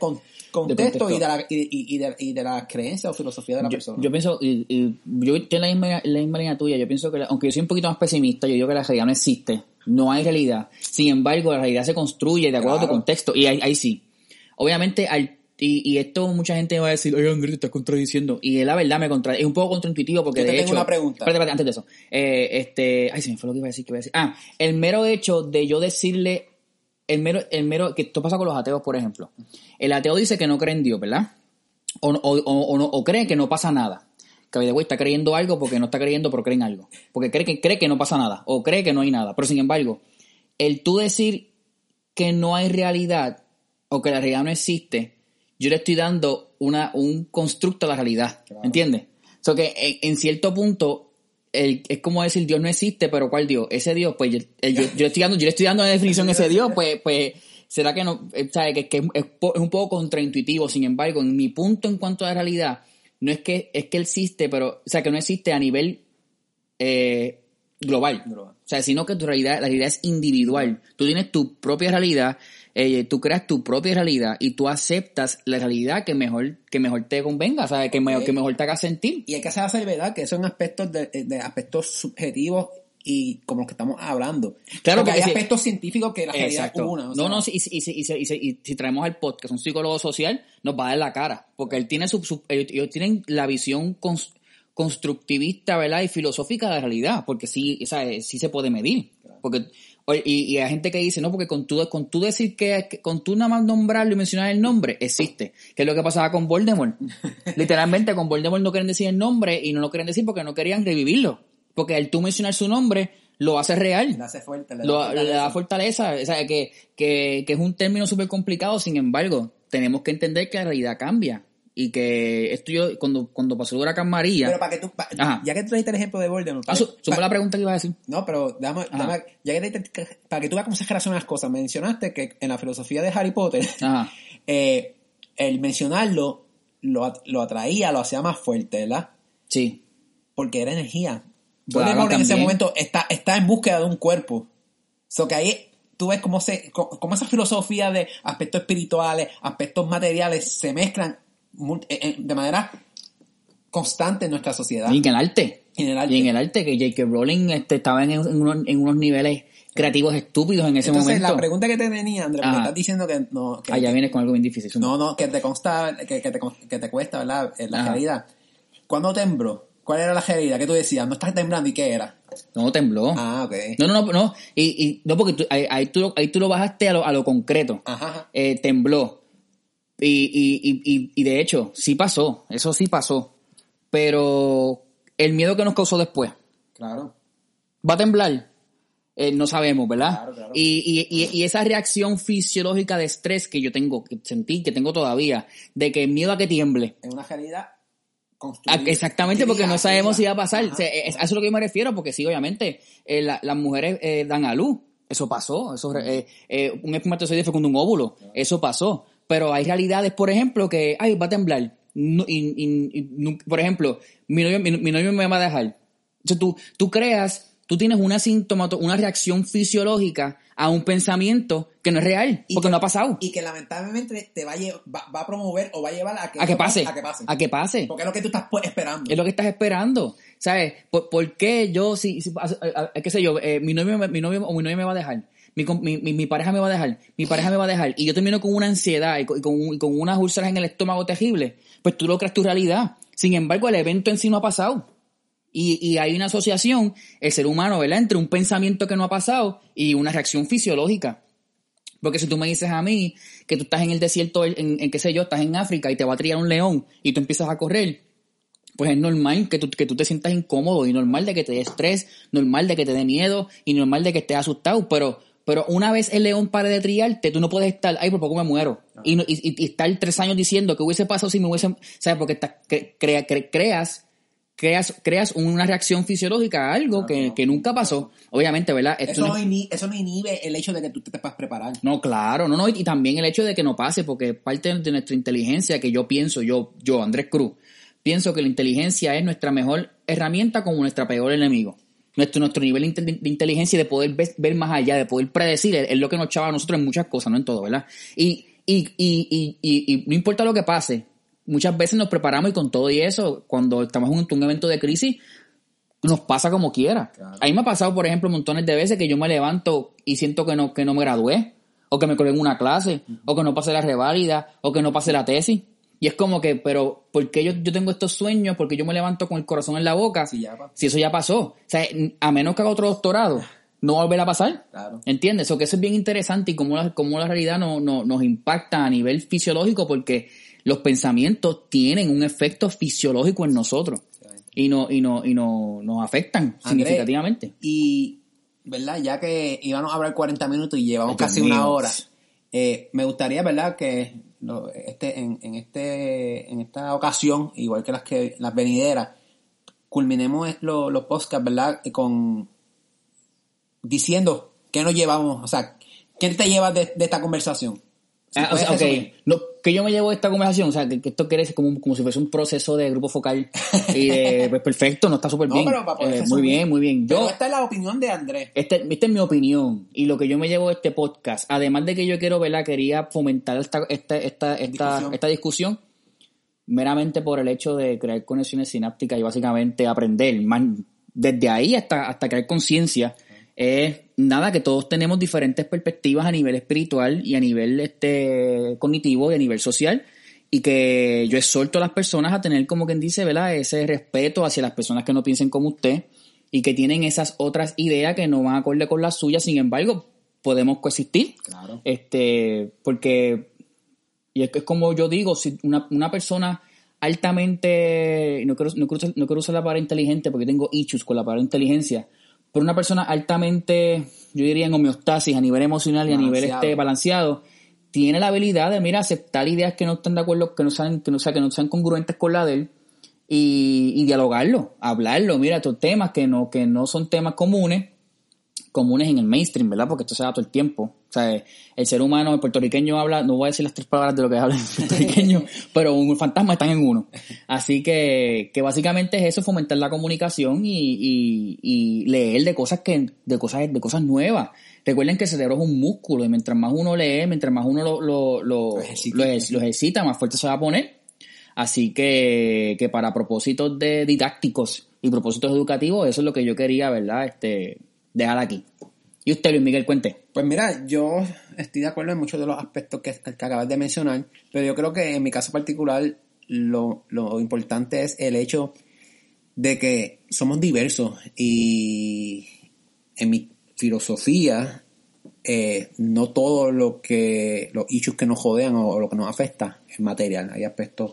con- contexto, contexto. y de la, y, de, y de la creencia o filosofía de la yo, persona. yo pienso, y, yo estoy en la misma, en la misma línea tuya, yo pienso que, la- aunque yo soy un poquito más pesimista, yo digo que la realidad no existe, no hay realidad. Sin embargo, la realidad se construye de acuerdo a tu contexto, y ahí, ahí sí. Obviamente, al, y, y esto mucha gente va a decir, oye Andrés, te estás contradiciendo. Y la verdad me contra, es un poco contraintuitivo porque Yo te de tengo hecho. una pregunta. Espérate, espérate, antes de eso. Eh, este, ay, se me fue lo que iba a decir, que iba a decir. Ah, el mero hecho de yo decirle, el mero, el mero, que esto pasa con los ateos, por ejemplo. El ateo dice que no cree en Dios, ¿verdad? o, o, o, o no- o cree que no pasa nada. Que way, está creyendo algo porque no está creyendo, pero cree en algo. Porque cree que, cree que no pasa nada, o cree que no hay nada. Pero sin embargo, el tú decir que no hay realidad, o que la realidad no existe, yo le estoy dando una, un constructo a la realidad. Claro. ¿Me entiendes? O que en, en cierto punto, el- es como decir Dios no existe, pero ¿cuál Dios? Ese Dios, pues yo, el- yo, yo le estoy dando, yo le estoy dando una definición a ese Dios, pues, pues, será que no, eh, sabe que, que es, es po- es un poco contraintuitivo, sin embargo, en mi punto en cuanto a la realidad, no es que, es que él existe, pero, o sea, que no existe a nivel eh, global. Global. O sea, sino que tu realidad, la realidad es individual. Tú tienes tu propia realidad, eh, tú creas tu propia realidad y tú aceptas la realidad que mejor, que mejor te convenga, ¿sabes? Que, mejor, que mejor te haga sentir. Y hay que hacer la salvedad que son aspectos de, de aspectos subjetivos y como los que estamos hablando. Claro, porque hay porque si- aspectos científicos que la realidad es una. o no, sea, no, si- y, si- y, y si- y traemos al podcast un psicólogo social, nos va a dar la cara. Porque él tiene su, su- ellos, ellos tienen la visión cons- constructivista, ¿verdad? Y filosófica de la realidad. Porque sí, o sea, sí se puede medir. Porque, y, y hay gente que dice, no, porque con tú, con tú decir que, con tú nada más nombrarlo y mencionar el nombre, existe. Que es lo que pasaba con Voldemort. Literalmente, con Voldemort no querían decir el nombre y no lo querían decir porque no querían revivirlo. Porque al tú mencionar su nombre, lo hace real Le hace fuerte. le da lo- fortaleza. le da fortaleza, o sea, que, que, que es un término súper complicado, sin embargo, tenemos que entender que la realidad cambia y que esto yo, cuando, cuando pasó el huracán María, Pero para que tú, pa- ya que tú trajiste el ejemplo de Voldemort. ah, su- la pregunta que iba a decir. No, pero dame, Ajá. dame- ya que te- para que tú veas cómo se relacionan las cosas, mencionaste que en la filosofía de Harry Potter, Ajá, eh, el mencionarlo lo, lo atraía, lo hacía más fuerte, ¿verdad? sí, Porque era energía. Claro, Voldemort en ese momento está, está en búsqueda de un cuerpo. So que ahí tú ves cómo, se, cómo esa filosofía de aspectos espirituales, aspectos materiales se mezclan de manera constante en nuestra sociedad. y en el arte, En el arte. y en el arte, que J.K. Rowling este, estaba en, unos, en unos niveles creativos estúpidos en ese Entonces, momento. la pregunta que te tenía, Andrés, porque Ajá. estás diciendo que no, que, Ah, ya vienes con algo bien difícil. suma. no, no, que te consta, que, que te, que te cuesta, ¿verdad? Eh, La realidad. ¿Cuándo tembló? ¿Cuál era la realidad? ¿Qué tú decías? ¿No estás temblando y qué era? No, tembló. Ah, ok. No, no, no, no, y, y no, porque tú, ahí, ahí tú, lo- ahí tú lo bajaste a lo, a lo concreto. Ajá, ajá. eh, tembló. Y, y, y, y, y de hecho, sí pasó, eso sí pasó. Pero el miedo que nos causó después, Claro. ¿va a temblar? Eh, no sabemos, ¿verdad? Claro, claro. Y, y, y, esa reacción fisiológica de estrés que yo tengo, que sentí, que tengo todavía, de que miedo a que tiemble. Es una realidad Ah, construida. Exactamente, porque no sabemos si va a pasar. Ajá. O sea, a eso es lo que yo me refiero, porque sí, obviamente, eh, la- las mujeres eh, dan a luz. Eso pasó. Eso, eh, eh, un espermatozoide fecunda un óvulo. Eso pasó. Pero hay realidades, por ejemplo, que, ay, va a temblar. No- y- y- por ejemplo, mi novio, mi, mi novio me va a dejar. Entonces tú, tú creas, tú tienes una síntomato, una reacción fisiológica a un pensamiento que no es real, porque que- no ha pasado. Y que lamentablemente te va a, lle- va, va a promover o va a llevar a que, A que pase. A que pase. A que pase. Porque es lo que tú estás pues, esperando. Es lo que estás esperando. ¿Sabes? ¿Por, por qué yo, si, si- a- a- qué sé yo, eh, mi, novio, mi novio o mi novia me va a dejar? Mi, mi, mi, pareja me va a dejar, mi pareja me va a dejar, y yo termino con una ansiedad y con, y con, unas úlceras en el estómago terrible, pues tú lo creas tu realidad. Sin embargo, el evento en sí no ha pasado. Y, y hay una asociación, el ser humano, ¿verdad?, entre un pensamiento que no ha pasado y una reacción fisiológica. Porque si tú me dices a mí que tú estás en el desierto, en, en qué sé yo, estás en África y te va a trillar un león y tú empiezas a correr, pues es normal que tú, que tú te sientas incómodo y normal de que te dé estrés, normal de que te dé miedo y normal de que estés asustado, pero, pero una vez el león pare de trillarte, tú no puedes estar, ay, por poco me muero. Y, y, y- y estar tres años diciendo que hubiese pasado si me hubiese, ¿sabes? Porque estás- cre- crea- cre- creas, creas, creas una reacción fisiológica a algo que, que nunca pasó. Obviamente, ¿verdad? Esto eso, no- no inhi- eso no inhibe el hecho de que tú te puedas preparar. no, claro, no, no, y, y también el hecho de que no pase, porque parte de nuestra inteligencia, que yo pienso, yo, yo, Andrés Cruz, pienso que la inteligencia es nuestra mejor herramienta como nuestra peor enemigo. Nuestro, nuestro nivel de inte- de inteligencia y de poder ver, ver más allá, de poder predecir, es, es lo que nos chava a nosotros en muchas cosas, no en todo, ¿verdad? Y, y, y, y, y, y no importa lo que pase, muchas veces nos preparamos y con todo y eso, cuando estamos en un, un evento de crisis, nos pasa como quiera. Claro. A mí me ha pasado, por ejemplo, montones de veces que yo me levanto y siento que no, que no me gradué, o que me colé en una clase, o que no pasé la reválida, o que no pasé la tesis. Y es como que, pero, ¿por qué yo, yo tengo estos sueños? Porque yo me levanto con el corazón en la boca. Sí, ya si eso ya pasó. O sea, a menos que haga otro doctorado, no va a volver a pasar. Claro. ¿Entiendes? O que eso es bien interesante y cómo la, cómo la realidad no, no- nos impacta a nivel fisiológico porque los pensamientos tienen un efecto fisiológico en nosotros y no y no y no nos afectan significativamente. Y, ¿verdad? Ya que íbamos a hablar 40 minutos y llevamos Ay, casi una hora, eh, me gustaría, ¿verdad? Que este, en, en, este, en esta ocasión, igual que las que las venideras, culminemos es- lo- los podcasts, ¿verdad? Con diciendo qué nos llevamos, o sea, ¿qué te llevas de, de esta conversación? Ah, o sea, ok. resumir. No, que yo me llevo de esta conversación, o sea, que, que esto quiere ser como, como si fuese un proceso de grupo focal y de, pues perfecto, no está súper No, bien. pero para poder Eh, muy bien, muy bien. Pero Yo, esta es la opinión de Andrés. Este, esta es mi opinión y lo que yo me llevo de este podcast, además de que yo quiero, ¿verdad? Quería fomentar esta, esta, esta, esta, Discusión. esta discusión meramente por el hecho de crear conexiones sinápticas y básicamente aprender, más, desde ahí hasta, hasta crear conciencia, es nada, que todos tenemos diferentes perspectivas a nivel espiritual y a nivel este, cognitivo y a nivel social. Y que yo exhorto a las personas a tener, como quien dice, ¿verdad? ese respeto hacia las personas que no piensen como usted y que tienen esas otras ideas que no van a acorde con las suyas. Sin embargo, podemos coexistir. Claro. Este, porque, y es, que es como yo digo, si una, una persona altamente, no quiero, no, quiero, no quiero usar la palabra inteligente porque tengo issues con la palabra inteligencia, pero una persona altamente, yo diría en homeostasis a nivel emocional y a nivel este, balanceado, tiene la habilidad de, mira, aceptar ideas que no están de acuerdo, que no sean, que no, sea, que no sean congruentes con la de él y, y dialogarlo, hablarlo, mira, estos temas que no, que no son temas comunes, comunes en el mainstream, ¿verdad? Porque esto se da todo el tiempo. O sea, el ser humano, el puertorriqueño habla, no voy a decir las tres palabras de lo que habla el puertorriqueño, pero un fantasma están en uno. Así que, que básicamente es eso, fomentar la comunicación y, y, y leer de cosas que, de cosas, de cosas nuevas. Recuerden que el cerebro es un músculo y mientras más uno lee, mientras más uno lo, lo, lo, lo ejercita, lo, lo ejercita más fuerte se va a poner. Así que, que para propósitos de didácticos y propósitos educativos, eso es lo que yo quería, ¿verdad? Este, dejar aquí. ¿Y usted, Luis Miguel, cuente? Pues mira, yo estoy de acuerdo en muchos de los aspectos que, que acabas de mencionar, pero yo creo que en mi caso particular lo, lo importante es el hecho de que somos diversos y en mi filosofía eh, no todo lo que los issues que nos jodean o, o, lo que nos afecta es material hay aspectos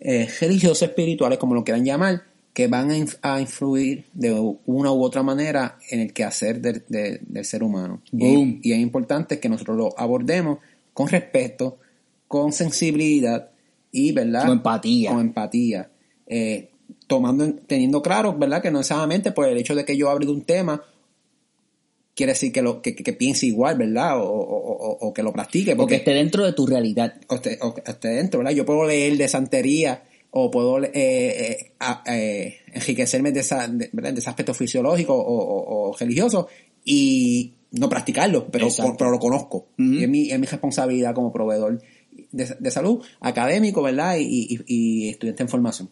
eh, religiosos espirituales como lo quieran llamar que van a influir de una u otra manera en el quehacer del, del, del ser humano. Y, y, es importante que nosotros lo abordemos con respeto, con sensibilidad y, ¿verdad? Con empatía. Con empatía. Eh, tomando, teniendo claro, ¿verdad? Que no necesariamente por el hecho de que yo hable de un tema quiere decir que, lo, que, que piense igual, ¿verdad? O, o, o, que lo practique. Porque, o que esté dentro de tu realidad. O esté, o esté dentro, ¿verdad? Yo puedo leer de santería o puedo eh, eh, eh, enriquecerme de, esa, de, de, ese aspecto fisiológico o, o, o, religioso y no practicarlo, pero, pero lo conozco. Uh -huh. y es, mi, es mi responsabilidad como proveedor de, de salud, académico, ¿verdad? Y, y, y, estudiante en formación.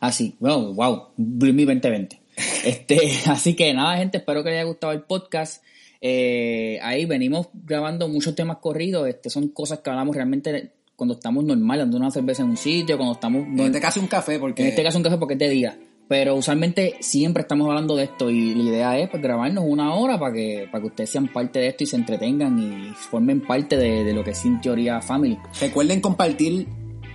Así, wow, wow, mi 2020. este, así que nada, gente, espero que les haya gustado el podcast. Eh, ahí venimos grabando muchos temas corridos, este, son cosas que hablamos realmente cuando estamos normal, dando una cerveza en un sitio, cuando estamos... En este caso un café, porque... En este caso un café porque es de día. Pero usualmente siempre estamos hablando de esto y la idea es pues, grabarnos una hora para que, para que ustedes sean parte de esto y se entretengan y formen parte de, de lo que es Sin Teoría Family. Recuerden compartir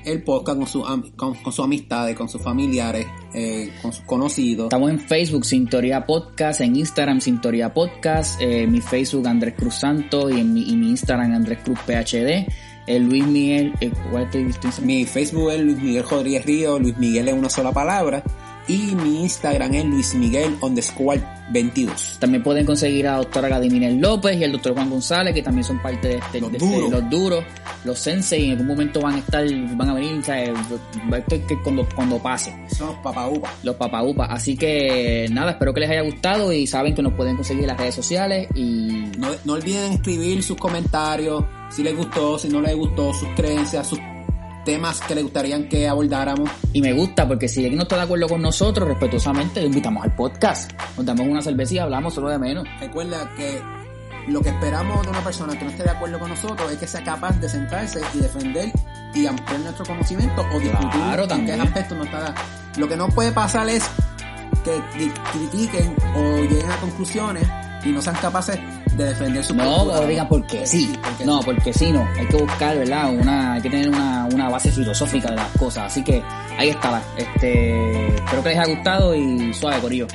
el podcast con, su, con, con sus amistades, con sus familiares, eh, con sus conocidos. Estamos en Facebook, Sin Teoría Podcast, en Instagram, Sin Teoría Podcast, eh, mi Facebook Andrés Cruz Santos y, en mi, y mi Instagram Andrés Cruz PhD. El Luis Miguel, eh, ¿cuál es Mi Facebook es Luis Miguel Rodríguez Río, Luis Miguel es una sola palabra. Y mi Instagram es Luis Miguel underscore 22. También pueden conseguir a la doctora López y al doctor Juan González, que también son parte de este, los, de duros. Este, los duros, los sensei, en algún momento van a estar, van a venir, ¿sabes? Cuando, cuando pase. Son los papaupas. Los papaupas. Así que nada, espero que les haya gustado y saben que nos pueden conseguir en las redes sociales y... No, no olviden escribir sus comentarios, si les gustó, si no les gustó, sus creencias, sus temas que le gustarían que abordáramos. Y me gusta porque si alguien no está de acuerdo con nosotros, respetuosamente lo invitamos al podcast. Nos damos una cerveza y hablamos solo de menos. Recuerda que lo que esperamos de una persona que no esté de acuerdo con nosotros es que sea capaz de sentarse y defender y ampliar nuestro conocimiento o discutir claro, en qué aspecto no está. Lo que no puede pasar es que critiquen o lleguen a conclusiones y no sean capaces de defender su No, o digan porque sí porque no, porque sí, no. Hay que buscar, ¿verdad? Una, hay que tener una, una base filosófica de las cosas. Así que ahí estaba. Este, espero que les haya gustado y suave, Corillo.